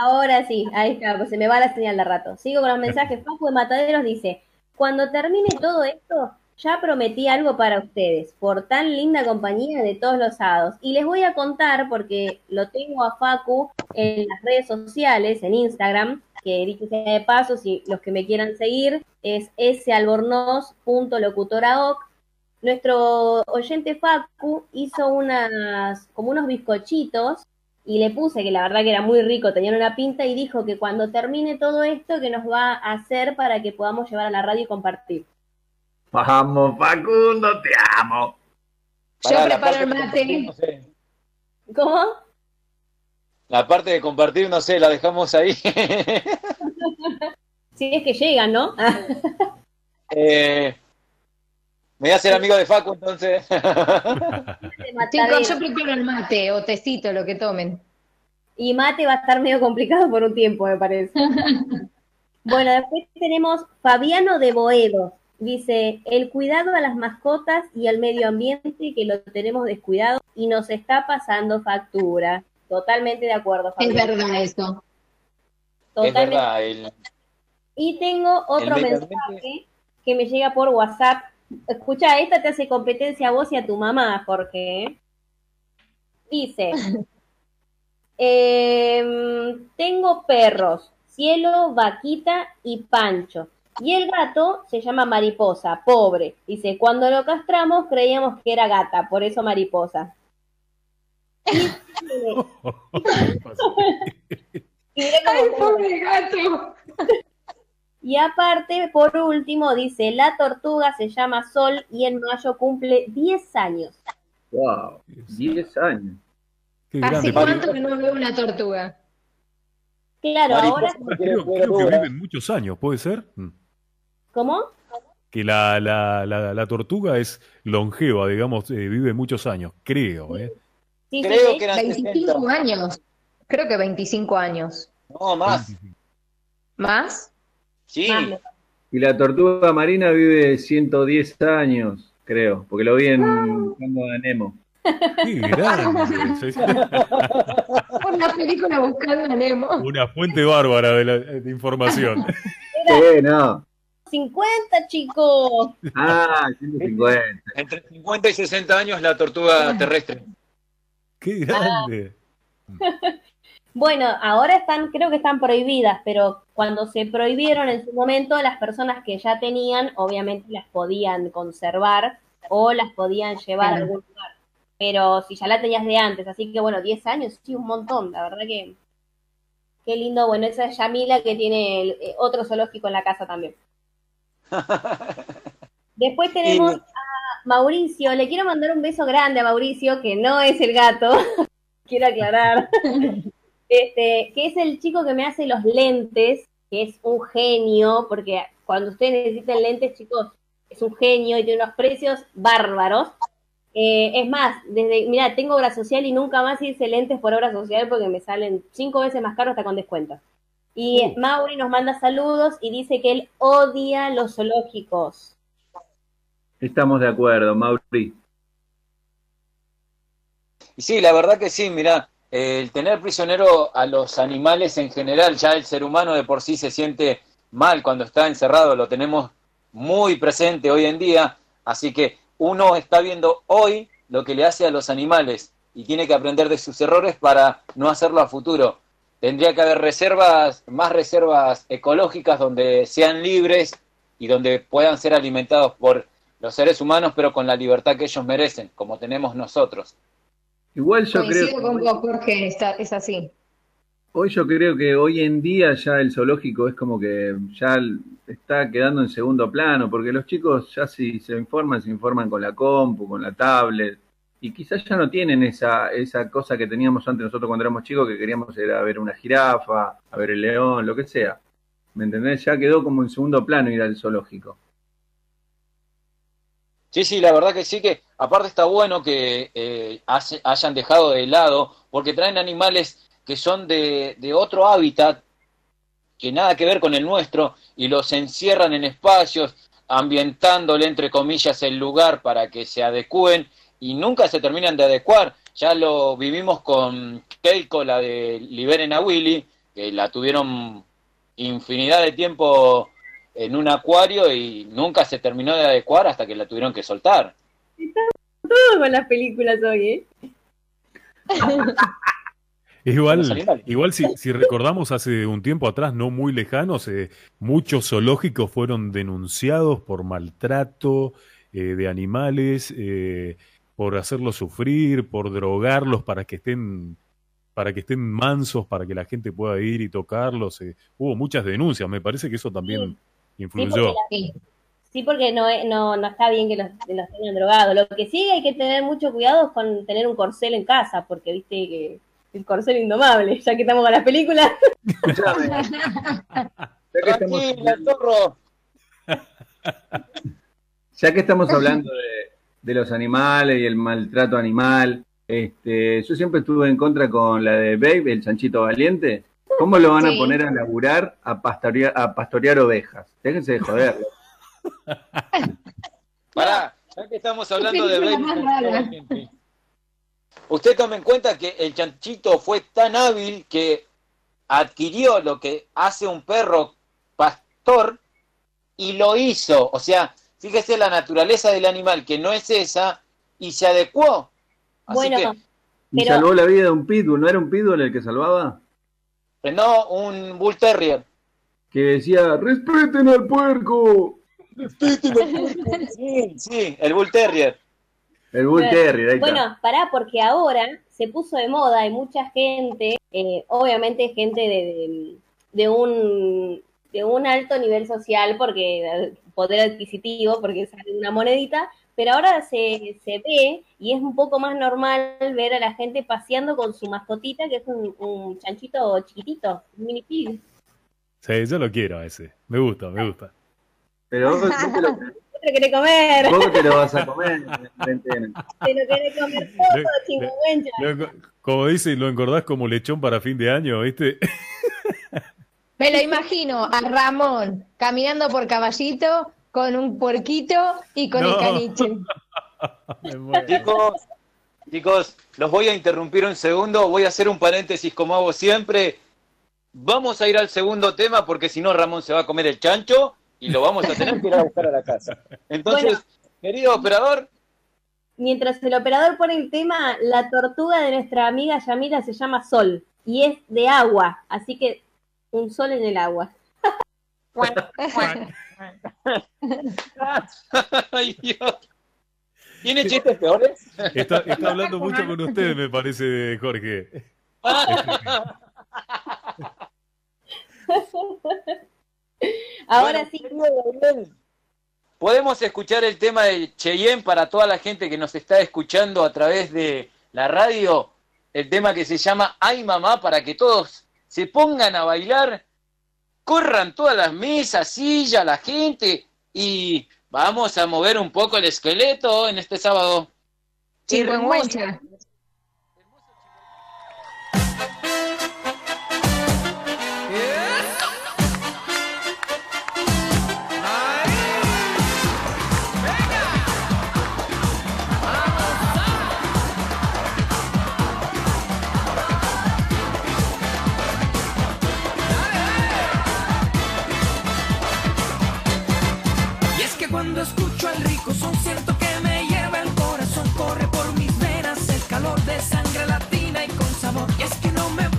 Ahora, sí, ahí está, pues se me va la señal de rato. Sigo con los mensajes. Paco de Mataderos dice, cuando termine todo esto, ya prometí algo para ustedes, por tan linda compañía de todos los sábados. Y les voy a contar, porque lo tengo a Facu en las redes sociales, en Instagram, que dicho sea de paso, si los que me quieran seguir, es salbornoz.locutoraoc. Nuestro oyente Facu hizo unas, como unos bizcochitos y le puse que la verdad que era muy rico, tenían una pinta y dijo que cuando termine todo esto que nos va a hacer para que podamos llevar a la radio y compartir. Vamos, Facundo, te amo. Yo preparo el mate. no sé. ¿Cómo? La parte de compartir, no sé, la dejamos ahí. Si es que llegan, ¿no? Eh, me voy a hacer amigo de Facu, entonces. Chicos, yo preparo el mate o tecito, lo que tomen. Y mate va a estar medio complicado por un tiempo, me parece. bueno, después tenemos Fabiano de Boedo. Dice, el cuidado a las mascotas y al medio ambiente que lo tenemos descuidado y nos está pasando factura. Totalmente de acuerdo, Es Fabiano. verdad eso. es Totalmente. verdad, el- Y tengo otro mensaje que me llega por WhatsApp. Escucha, esta te hace competencia a vos y a tu mamá, Jorge. Dice, em, tengo perros, Cielo, Vaquita y Pancho. Y el gato se llama Mariposa, pobre. Dice, cuando lo castramos creíamos que era gata, por eso Mariposa. Ay, pobre gato. Y aparte, por último, dice, la tortuga se llama Sol y en mayo cumple 10 años. Wow, 10 años. Qué ¿Hace grande. cuánto que no veo una tortuga? Claro, ahora, Creo, creo que viven muchos años, ¿puede ser? Mm. ¿cómo? Que la, la, la, la tortuga es longeva, digamos, eh, vive muchos años, creo. ¿eh? Sí, sí, Creo sí. que eran 25 60. años. Creo que 25 años. No, más. ¿Más? Sí. Y la tortuga marina vive 110 años, creo, porque lo vi en Buscando a Nemo. Qué grande. La película Buscando a Nemo. Una fuente bárbara de, la- de información. Sí, no. 50, chicos. Ah, 150. Entre 50 y 60 años la tortuga terrestre. Qué grande. Bueno, ahora están, creo que están prohibidas, pero cuando se prohibieron en su momento, las personas que ya tenían, obviamente las podían conservar o las podían llevar a algún lugar. Pero si ya la tenías de antes, así que bueno, 10 años, sí, un montón, la verdad que qué lindo. Bueno, esa es Yamila que tiene el- eh, otro zoológico en la casa también. Después tenemos a Mauricio, le quiero mandar un beso grande a Mauricio, que no es el gato, quiero aclarar. Este, que es el chico que me hace los lentes, que es un genio, porque cuando ustedes necesiten lentes, chicos, es un genio y tiene unos precios bárbaros. Eh, es más, desde, mira, tengo obra social y nunca más hice lentes por obra social porque me salen cinco veces más caros hasta con descuento. Y Mauri nos manda saludos y dice que él odia los zoológicos. Estamos de acuerdo, Mauri. Y sí, la verdad que sí, mira, el tener prisionero a los animales en general, ya el ser humano de por sí se siente mal cuando está encerrado, lo tenemos muy presente hoy en día, así que uno está viendo hoy lo que le hace a los animales y tiene que aprender de sus errores para no hacerlo a futuro. Tendría que haber reservas, más reservas ecológicas donde sean libres y donde puedan ser alimentados por los seres humanos, pero con la libertad que ellos merecen, como tenemos nosotros. Igual yo Coincido creo, con vos, Jorge, está- es así. hoy yo creo que hoy en día ya el zoológico es como que ya está quedando en segundo plano, porque los chicos ya si se informan, se informan con la compu, con la tablet, y quizás ya no tienen esa, esa cosa que teníamos antes nosotros cuando éramos chicos, que queríamos ir a ver una jirafa, a ver el león, lo que sea. ¿Me entendés? Ya quedó como en segundo plano ir al zoológico. Sí, sí, la verdad que sí que aparte está bueno que eh, hayan dejado de lado, porque traen animales que son de, de otro hábitat, que nada que ver con el nuestro, y los encierran en espacios, ambientándole, entre comillas, el lugar para que se adecúen, y nunca se terminan de adecuar. Ya lo vivimos con Keiko, la de Liberen a Willy, que la tuvieron infinidad de tiempo en un acuario y nunca se terminó de adecuar hasta que la tuvieron que soltar. Todo con las películas hoy, ¿eh? Igual, igual si, si recordamos hace un tiempo atrás, no muy lejanos, eh, muchos zoológicos fueron denunciados por maltrato eh, de animales, eh, por hacerlos sufrir, por drogarlos para que estén para que estén mansos, para que la gente pueda ir y tocarlos. eh. Hubo muchas denuncias, me parece que eso también Sí, influyó. Sí. Sí, porque no, es- no, no está bien que los, que los tengan drogados. Lo que sí hay que tener mucho cuidado es con tener un corcel en casa, porque viste que el corcel indomable, ya que estamos con las películas. Escuchame. Ya que estamos- Tranquila, zorro. Ya que estamos hablando de, de los animales y el maltrato animal, este, yo siempre estuve en contra con la de Babe, el chanchito valiente. ¿Cómo lo van Sí. a poner a laburar a pastorear, a pastorear ovejas? Déjense de joder. Pará, ya que estamos hablando de Usted tome en cuenta que el chanchito fue tan hábil que adquirió lo que hace un perro pastor y lo hizo. O sea, fíjese la naturaleza del animal, que no es esa, y se adecuó. Así Bueno, que, Y Pero- salvó la vida de un pitbull, ¿no era un pitbull el que salvaba? No, un bull terrier. Que decía, respeten al puerco. Sí, sí, el bull terrier. El bull Bueno, terrier, ahí está. Bueno, pará, porque ahora se puso de moda y mucha gente, eh, obviamente gente de, de, de un de un alto nivel social, porque eh, poder adquisitivo, porque sale una monedita, pero ahora se, se ve y es un poco más normal ver a la gente paseando con su mascotita, que es un, un chanchito chiquitito, un mini pig. Sí, yo lo quiero a ese. Me gusta, me gusta. Pero vos, vos te lo, ¿Qué te querés comer? vos te lo vas a comer en. ¿Te lo querés comer todo, chingüengüencha? Lo como dicen, lo engordás como lechón para fin de año, ¿viste? Me lo imagino a Ramón caminando por caballito con un puerquito y con el No. caniche. Me muero. Chicos, chicos, los voy a interrumpir un segundo, voy a hacer un paréntesis como hago siempre. Vamos a ir al segundo tema porque si no Ramón se va a comer el chancho y lo vamos a tener que ir a buscar a la casa. Entonces, Bueno. querido operador, Mientras el operador pone el tema, la tortuga de nuestra amiga Yamila se llama Sol y es de agua, así que un sol en el agua. ¿Tiene chistes peores? Está, está hablando mucho con ustedes, me parece, Jorge. Ahora Bueno, sí, Podemos escuchar el tema de Cheyenne para toda la gente que nos está escuchando a través de la radio, el tema que se llama Ay Mamá, para que todos se pongan a bailar, corran todas las mesas, sillas, la gente y vamos a mover un poco el esqueleto en este sábado. Chingüengüencha. tan rico, son cierto que me hierve el corazón, corre por mis venas el calor de sangre latina y con sabor. Y es que no me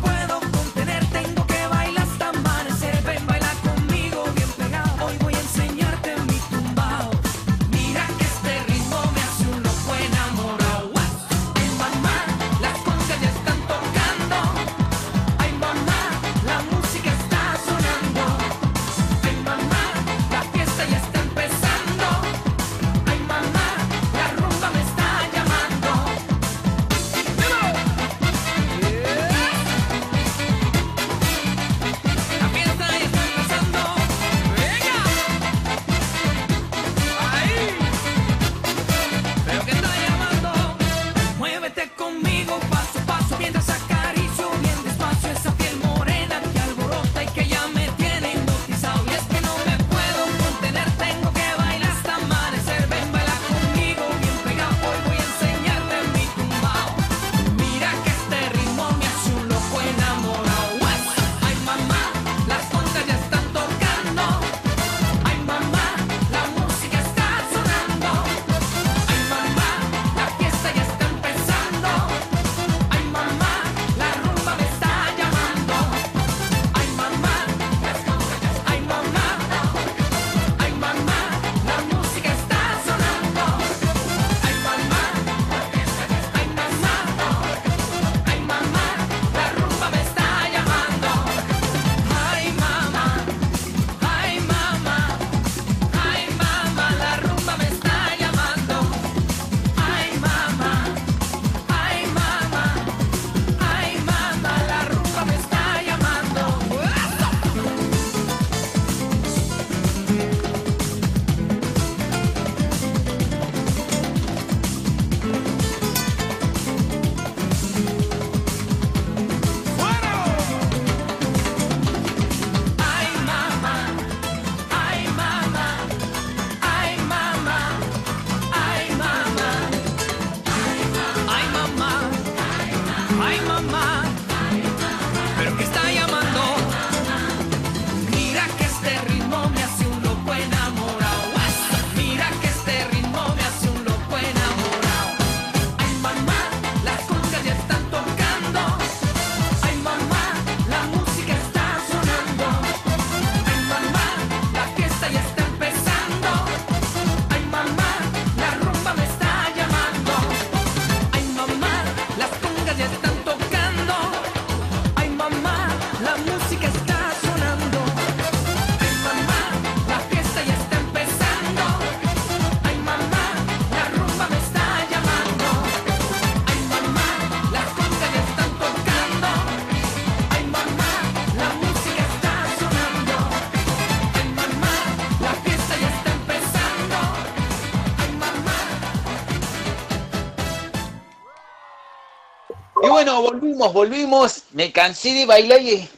volvimos, volvimos. Me cansé de bailar y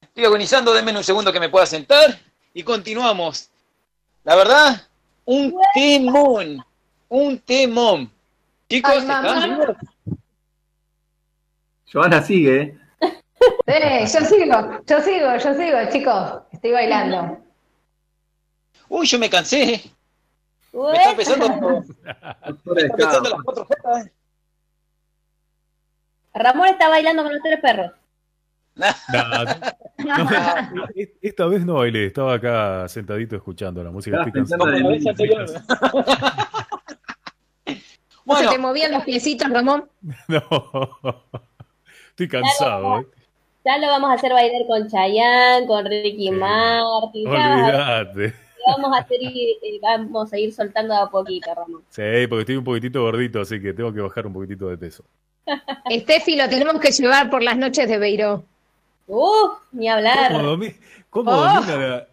estoy agonizando. Denme un segundo que me pueda sentar. Y continuamos. La verdad, un temón. Un temón. Chicos, Ay. ¿están vivos? Joana sigue, ¿eh? Sí, yo sigo, yo sigo, yo sigo, chicos. Estoy bailando. Uy, yo me cansé. Me está empezando, me está empezando las cuatro J. Ramón está bailando con los tres perros. No, no, esta vez no bailé, estaba acá sentadito escuchando la música. Estoy pensando cansado. en Como la vez mí. anterior. ¿No se Bueno, te movían los piecitos, Ramón? No, estoy cansado. ¿eh? Ya lo vamos a hacer bailar con Chayanne, con Ricky. Martin. Olvídate. Vamos a hacer ir- vamos a ir soltando de a poquito, Ramón. Sí, porque estoy un poquitito gordito, así que tengo que bajar un poquitito de peso. Estefi lo tenemos que llevar por las noches de Beiró. Uf, ni hablar. ¿Cómo, domi- cómo Oh. domina la,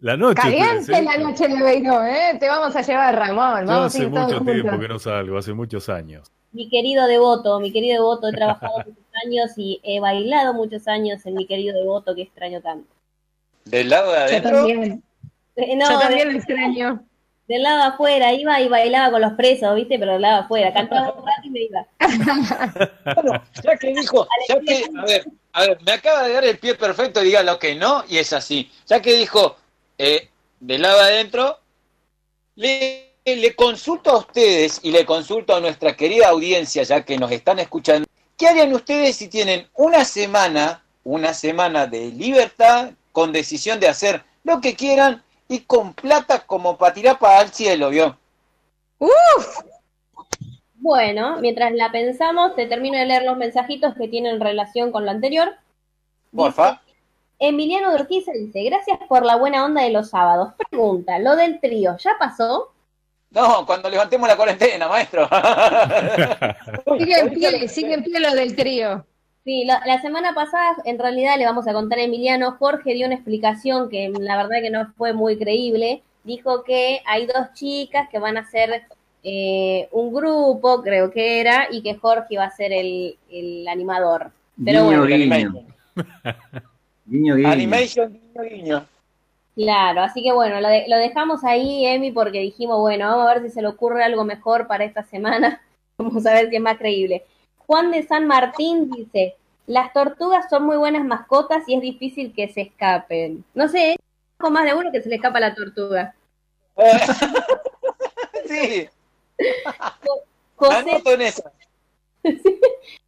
la noche? Caliente ustedes, eh? la noche de Beiró, ¿eh? Te vamos a llevar, Ramón. Yo Vamos a hace mucho tiempo juntos. que no salgo, hace muchos años. Mi querido devoto, mi querido devoto, he trabajado muchos años y he bailado muchos años en mi querido devoto que extraño tanto. del lado de Yo adentro. también, Eh, No, yo de- también lo extraño. del lado afuera, iba y bailaba con los presos, ¿viste? Pero del lado afuera, cantaba un rato y me iba. Bueno, ya que dijo, ya que, a ver, a ver, me acaba de dar el pie perfecto, diga lo que no, y es así. Ya que dijo, eh, del lado adentro, le, le consulto a ustedes y le consulto a nuestra querida audiencia, ya que nos están escuchando, ¿qué harían ustedes si tienen una semana, una semana de libertad, con decisión de hacer lo que quieran y con plata como para tirar para el cielo, vio? Bueno, mientras la pensamos, te termino de leer los mensajitos que tienen relación con lo anterior. Porfa. Emiliano de dice, gracias por la buena onda de los sábados. Pregunta, ¿lo del trío ya pasó? No, cuando levantemos la cuarentena, maestro. Sigue en pie, sigue en pie lo del trío. Sí, la, la semana pasada en realidad le vamos a contar a Emiliano, Jorge dio una explicación que la verdad que no fue muy creíble. Dijo que hay dos chicas que van a hacer eh, un grupo, creo que era, y que Jorge iba a ser el, el animador. Pero Guiño, bueno, guiño. Guiño, guiño. Animation, guiño, guiño. Claro, así que bueno, lo, de- lo dejamos ahí, Emi, porque dijimos, bueno, vamos a ver si se le ocurre algo mejor para esta semana. Vamos a ver si es más creíble. Juan de San Martín dice, las tortugas son muy buenas mascotas y es difícil que se escapen. No sé, con más de uno que se le escapa la tortuga. Sí, me José, anoto en esa.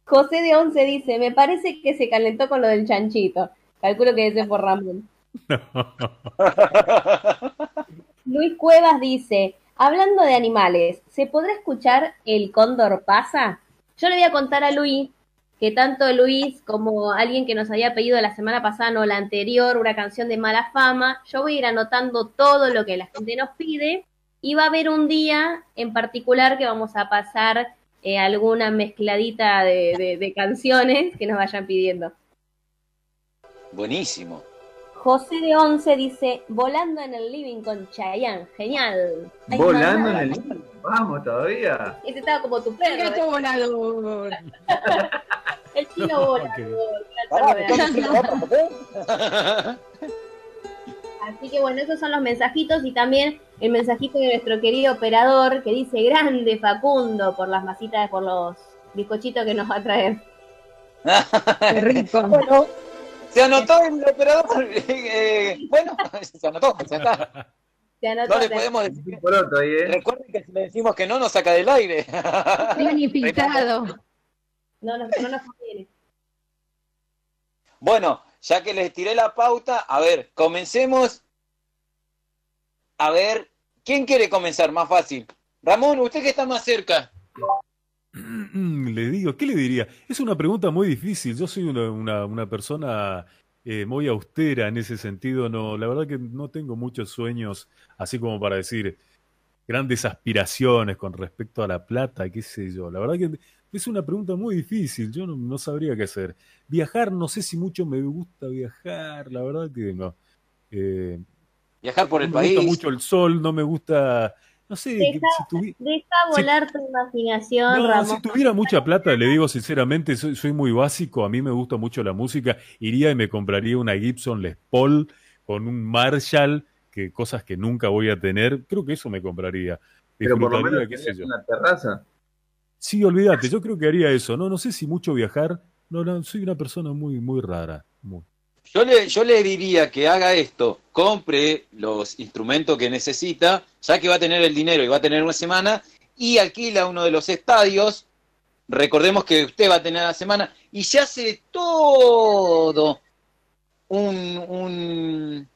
José de Once dice, me parece que se calentó con lo del chanchito. Calculo que ese por Ramón. Luis Cuevas dice, hablando de animales, ¿se podrá escuchar el cóndor pasa? Yo le voy a contar a Luis que tanto Luis como alguien que nos había pedido la semana pasada, no la anterior, una canción de mala fama, yo voy a ir anotando todo lo que la gente nos pide y va a haber un día en particular que vamos a pasar eh, alguna mezcladita de, de- de canciones que nos vayan pidiendo. Buenísimo. José de Once dice, volando en el living con Chayanne, genial. Ay, Volando en el. Vamos todavía. Ese estaba como tu El perro, gato ¿eh? volador. el chino No, volador, el Pará, perro ¿me de estás Ana. diciendo otra mujer? Así que bueno, esos son los mensajitos y también el mensajito de nuestro querido operador que dice grande Facundo por las masitas, por los bizcochitos que nos va a traer. Qué rico. Bueno, se anotó el operador. eh, bueno, se anotó, ya está. Se anotó, No le podemos decir. Por otro ahí, ¿eh? Recuerden que si le decimos que no, nos saca del aire. No, nos- no nos conviene. Bueno, ya que les tiré la pauta, a ver, comencemos. A ver, ¿quién quiere comenzar? Más fácil. Ramón, usted que está más cerca. Le digo, ¿qué le diría? Es una pregunta muy difícil. Yo soy una, una- una persona eh, muy austera en ese sentido. No, la verdad que no tengo muchos sueños, así como para decir grandes aspiraciones con respecto a la plata, qué sé yo. La verdad que es una pregunta muy difícil. Yo no, no sabría qué hacer. Viajar, no sé si mucho me gusta viajar. La verdad que no. Eh, Viajar por no el me gusta país. mucho el sol, no me gusta No sé, Deja, si tuvi- deja volar tu imaginación, No, Ramón. si tuviera mucha plata, le digo sinceramente, soy, soy muy básico, a mí me gusta mucho la música, iría y me compraría una Gibson Les Paul con un Marshall, que cosas que nunca voy a tener, creo que eso me compraría. Pero por lo menos qué sé yo. una terraza. Sí, olvídate, yo creo que haría eso, no, no sé si mucho viajar, no, no, soy una persona muy, muy rara. muy- Yo le, yo le diría que haga esto, compre los instrumentos que necesita, ya que va a tener el dinero y va a tener una semana, y alquila uno de los estadios. Recordemos que usted va a tener la semana y se hace todo un, un,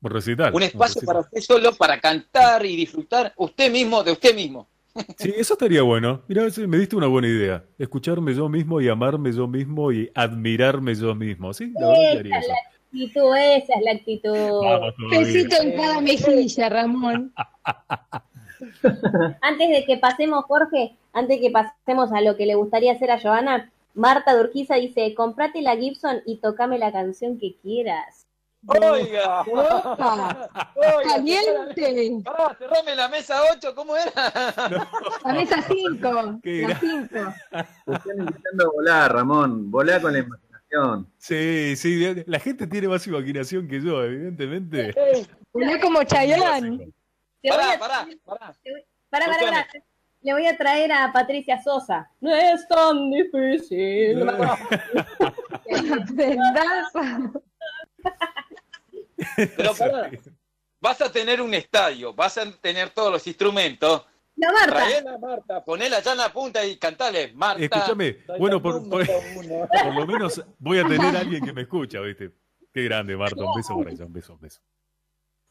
Un recital. un espacio recital. para usted solo, para cantar y disfrutar usted mismo de usted mismo. Sí, eso estaría bueno. Mira, me diste una buena idea. Escucharme yo mismo y amarme yo mismo y admirarme yo mismo. Sí, la verdad que haría Esa es eso. la actitud, esa es la actitud. Vamos todavía. Besito en cada mejilla, Ramón. Antes de que pasemos, Jorge, antes de que pasemos a lo que le gustaría hacer a Joana, Marta Durquiza dice, comprate la Gibson y tocame la canción que quieras. Oiga, Opa, oiga, caliente. cerrame la mesa 8, ¿cómo era? La mesa 5. Qué La gra- 5. Te están invitando a volar, Ramón. Volá con la imaginación. Sí, sí, la gente tiene más imaginación que yo, evidentemente. Volá como voy Pará, pará, pará. Pará, pará, pará. Le voy a traer a Patricia Sosa. No es tan difícil. Pero pará, vas a tener un estadio, vas a tener todos los instrumentos. La Marta. Traela, Marta, ponela allá en la punta y cantale, Marta. Escúchame, bueno, por, lo menos voy a tener a alguien que me escucha, ¿viste? Qué grande, Marta, un beso por allá, un beso, un beso.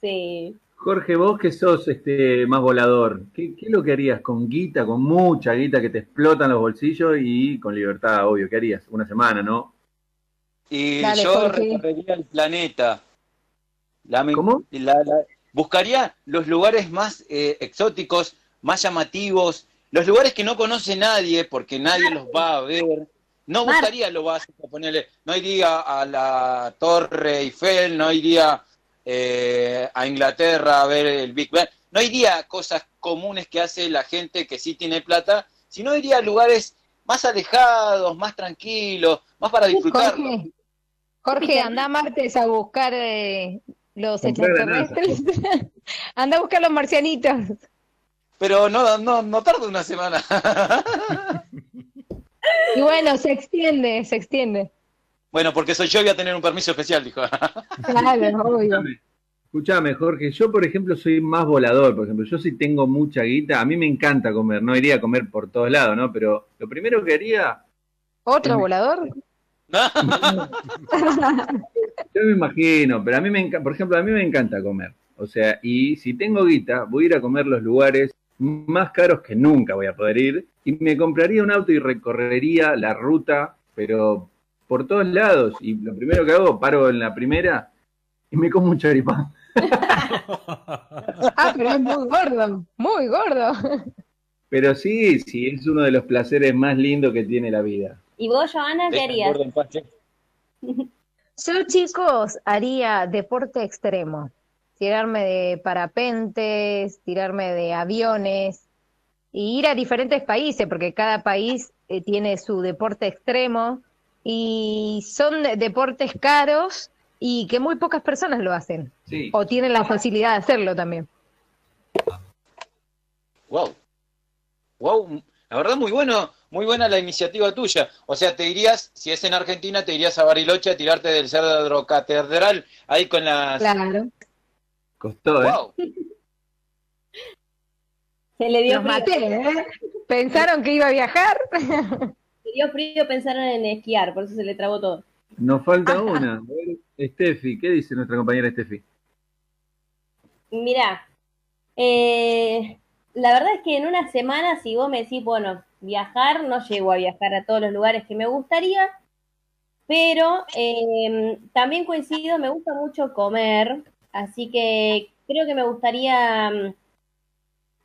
Sí. Jorge, vos que sos este más volador, ¿qué, qué es lo que harías con guita, con mucha guita que te explotan los bolsillos y con libertad, obvio? ¿Qué harías? Una semana, ¿no? Y Dale, yo Jorge. recorrería el planeta. La ¿Cómo? la- la- buscaría los lugares más eh, exóticos, más llamativos, los lugares que no conoce nadie porque nadie los va a ver. No buscaría lo básico, ponerle, no iría a la Torre Eiffel, no iría eh, a Inglaterra a ver el Big Ben, no iría a cosas comunes que hace la gente que sí tiene plata, sino iría a lugares más alejados, más tranquilos, más para disfrutarlo. Jorge, Jorge, anda Martes a buscar eh, los extraterrestres. anda a buscar los marcianitos. Pero no, no, no tarda una semana. Y bueno, se extiende, se extiende. bueno, porque soy yo y voy a tener un permiso especial, dijo. Claro, obvio. Escuchame, escuchame, Jorge, yo por ejemplo soy más volador, por ejemplo, yo sí tengo mucha guita, a mí me encanta comer, no iría a comer por todos lados, ¿no? Pero lo primero que haría, ¿Otro volador? yo me imagino, pero a mí me encanta, por ejemplo, a mí me encanta comer, o sea, y si tengo guita, voy a ir a comer los lugares más caros que nunca voy a poder ir, y me compraría un auto y recorrería la ruta, pero por todos lados, y lo primero que hago, paro en la primera y me como un choripán. Ah, pero es muy gordo, muy gordo. Pero sí, sí, es uno de los placeres más lindos que tiene la vida. ¿Y vos, Joana, qué harías? Yo, chicos, haría deporte extremo. Tirarme de parapentes, tirarme de aviones y ir a diferentes países, porque cada país eh, tiene su deporte extremo y son de- deportes caros y que muy pocas personas lo hacen Sí. o tienen la facilidad de hacerlo también. Wow. Wow, la verdad muy bueno, muy buena la iniciativa tuya. O sea, te irías, si es en Argentina, te irías a Bariloche a tirarte del Cerro Catedral ahí con las... Claro. Costó, ¿eh? Wow. Se le dio Los frío. maté, ¿eh? ¿Pensaron que iba a viajar? Se dio frío, pensaron en esquiar, por eso se le trabó todo. Nos falta una. A ver, Steffi, ¿qué dice nuestra compañera Steffi? Mirá, eh, la verdad es que en una semana, si vos me decís, bueno, viajar, no llego a viajar a todos los lugares que me gustaría, pero eh, también coincido, me gusta mucho comer, así que creo que me gustaría mm,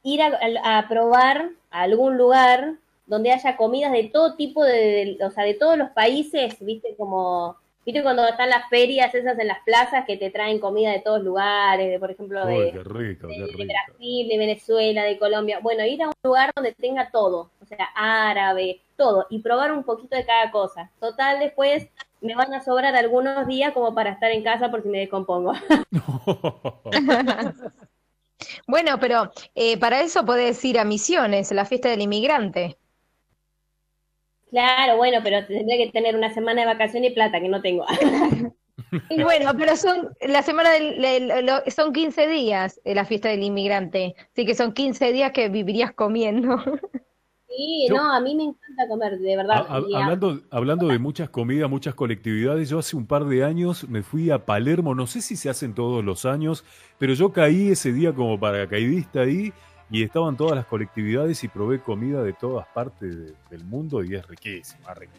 ir a, a- a probar a algún lugar donde haya comidas de todo tipo, de, de- o sea, de todos los países, viste, como ¿Viste cuando están las ferias esas en las plazas que te traen comida de todos lugares, de, por ejemplo, Uy, de, rico, de-. Brasil, de Venezuela, de Colombia? Bueno, ir a un lugar donde tenga todo, sea, árabe, todo, y probar un poquito de cada cosa. Total, después me van a sobrar algunos días como para estar en casa por si me descompongo. Bueno, pero eh, para eso podés ir a Misiones, la fiesta del inmigrante. Claro, bueno, pero tendría que tener una semana de vacaciones y plata que no tengo. Y bueno, pero son la semana del, lo- son 15 días eh, la fiesta del inmigrante, así que son 15 días que vivirías comiendo. Sí, Yo- no, a mí me encanta comer, de verdad. a- hablando, hablando de muchas comidas, muchas colectividades, yo hace un par de años me fui a Palermo, no sé si se hacen todos los años, pero yo caí ese día como paracaidista ahí y estaban todas las colectividades y probé comida de todas partes de- del mundo y es riquísima, rico.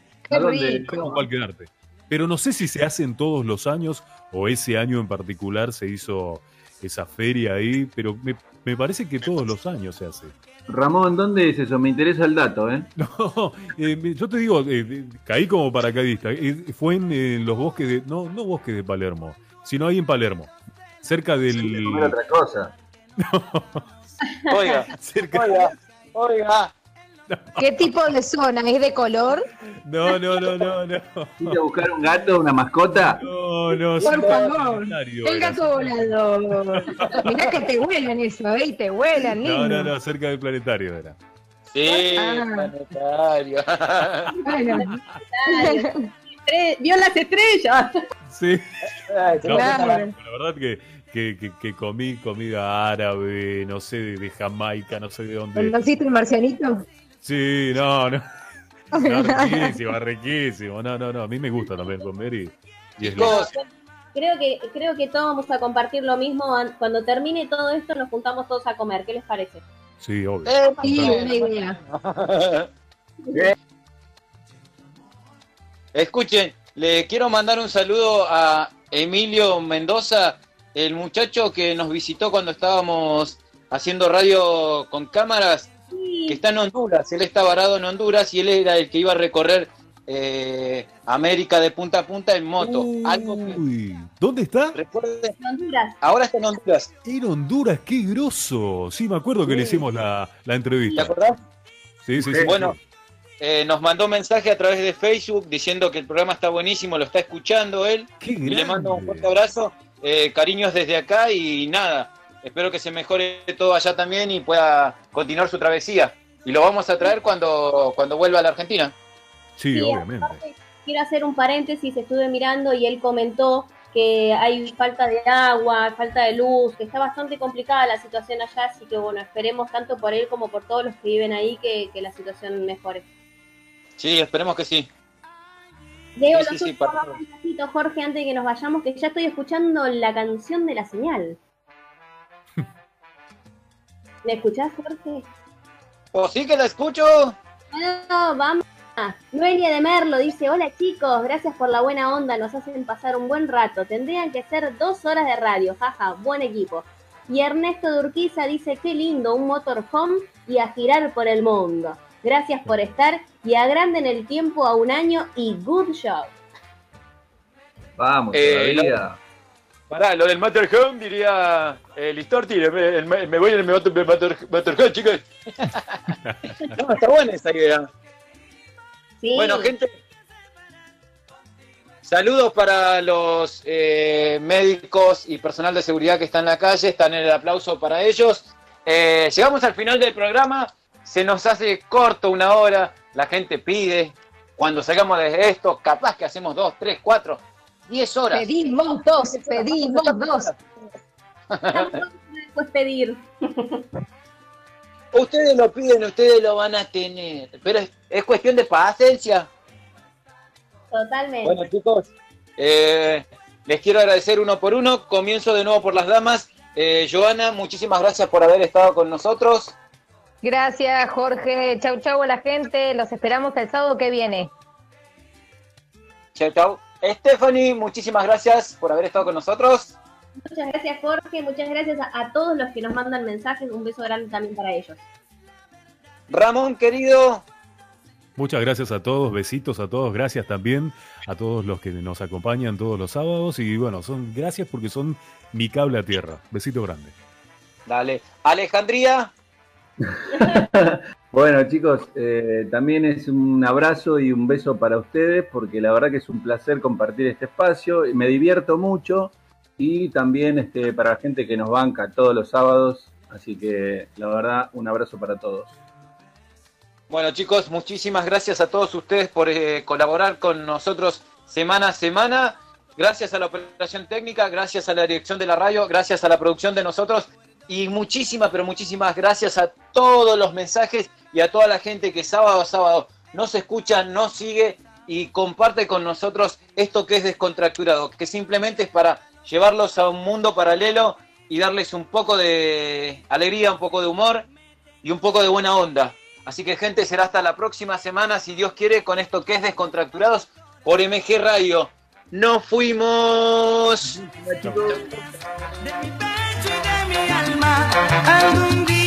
Pero no sé si se hacen todos los años o ese año en particular se hizo esa feria ahí, pero me, me parece que todos los años se hace. Ramón, ¿dónde es eso? Me interesa el dato, ¿eh? No, eh, yo te digo, eh, eh, caí como paracaidista. Eh, fue en, eh, los bosques de. No, no bosques de Palermo, sino ahí en Palermo. Cerca del. Comer otra cosa. Oiga, cerca- oiga, oiga. ¿Qué tipo de zona? ¿Es de color? no, no, no, no, no. ¿Fuiste a buscar un gato, una mascota? No, no, Por favor, El gato volador. Mirá que te huelan eso, ¿eh? Y te huelan, No, niño. no, no, cerca del planetario era. Sí, Ah. planetario. Bueno, Vio las estrellas. Sí. No, Claro. La verdad que, que, que, que comí comida árabe, no sé, de, Jamaica, no sé de dónde. ¿Conociste el marcianito? Sí, no, no. No, riquísimo, riquísimo. No, no, no. A mí me gusta también comer y, y es lindo. Creo que, creo que todos vamos a compartir lo mismo. An- Cuando termine todo esto, nos juntamos todos a comer. ¿Qué les parece? Sí, obvio. eh, Sí, una idea. Escuchen, le quiero mandar un saludo a Emilio Mendoza, el muchacho que nos visitó cuando estábamos haciendo radio con cámaras, que está en Honduras. Él está varado en Honduras y él era el que iba a recorrer eh, América de punta a punta en moto. Algo que, Uy, ¿dónde está? recuerden, En Honduras. ahora está en Honduras. En Honduras, qué grosso. Sí, me acuerdo que le hicimos la, la ¿Te entrevista. acordás? Sí, sí, sí. Bueno, eh, nos mandó mensaje a través de Facebook diciendo que el programa está buenísimo, lo está escuchando él. qué Y le mando un fuerte abrazo, eh, cariños desde acá y nada, espero que se mejore todo allá también y pueda continuar su travesía. Y lo vamos a traer cuando, cuando vuelva a la Argentina. Sí, Sí, obviamente. aparte, quiero hacer un paréntesis, estuve mirando y él comentó que hay falta de agua, falta de luz, que está bastante complicada la situación allá, así que bueno, esperemos tanto por él como por todos los que viven ahí que, que la situación mejore. Sí, esperemos que sí. Diego, Sí, sí, los sí, últimos Jorge, antes de que nos vayamos, que ya estoy escuchando la canción de la señal. ¿Me escuchás, Jorge? ¿O sí que la escucho? No, vamos. Noelia de Merlo dice, hola chicos, gracias por la buena onda, nos hacen pasar un buen rato. Tendrían que ser dos horas de radio, jaja, buen equipo. Y Ernesto de Urquiza dice, qué lindo, un motorhome y a girar por el mundo. Gracias por estar y agranden el tiempo a un año y good show. Vamos, Eh, todavía. Pará, lo del Matterhorn diría el Listorti, me, me- me voy en el Matter- Matter- Matterhorn, chicos. no, está buena esa idea. Sí, Bueno, gente, saludos para los eh, médicos y personal de seguridad que están en la calle, están en el aplauso para ellos. Eh, llegamos al final del programa, se nos hace corto una hora, la gente pide, cuando salgamos de esto, capaz que hacemos dos, tres, cuatro, diez horas. Pedimos dos, pedimos dos. después pedir. Ustedes lo piden, ustedes lo van a tener, pero es, es cuestión de paciencia. Totalmente. Bueno, chicos, eh, les quiero agradecer uno por uno. Comienzo de nuevo por las damas. Eh, Joana, muchísimas gracias por haber estado con nosotros. Gracias, Jorge. Chau, chau a la gente. Los esperamos el sábado que viene. Chao, chao. Stephanie, muchísimas gracias por haber estado con nosotros. Muchas gracias, Jorge. Muchas gracias a, a todos los que nos mandan mensajes. Un beso grande también para ellos. Ramón, querido, Muchas gracias a todos, besitos a todos, gracias también a todos los que nos acompañan todos los sábados y bueno, son gracias porque son mi cable a tierra. Besito grande. Dale. Alejandría. bueno chicos, eh, también es un abrazo y un beso para ustedes porque la verdad que es un placer compartir este espacio, me divierto mucho y también este, para la gente que nos banca todos los sábados, así que la verdad un abrazo para todos. Bueno chicos, muchísimas gracias a todos ustedes por eh, colaborar con nosotros semana a semana. Gracias a la operación técnica, gracias a la dirección de la radio, gracias a la producción de nosotros y muchísimas, pero muchísimas gracias a todos los mensajes y a toda la gente que sábado a sábado nos escucha, nos sigue y comparte con nosotros esto que es descontracturado, que simplemente es para llevarlos a un mundo paralelo y darles un poco de alegría, un poco de humor y un poco de buena onda. Así que gente, será hasta la próxima semana, si Dios quiere, con esto que es Descontracturados por MG Radio. ¡Nos fuimos! Mi alma, algún día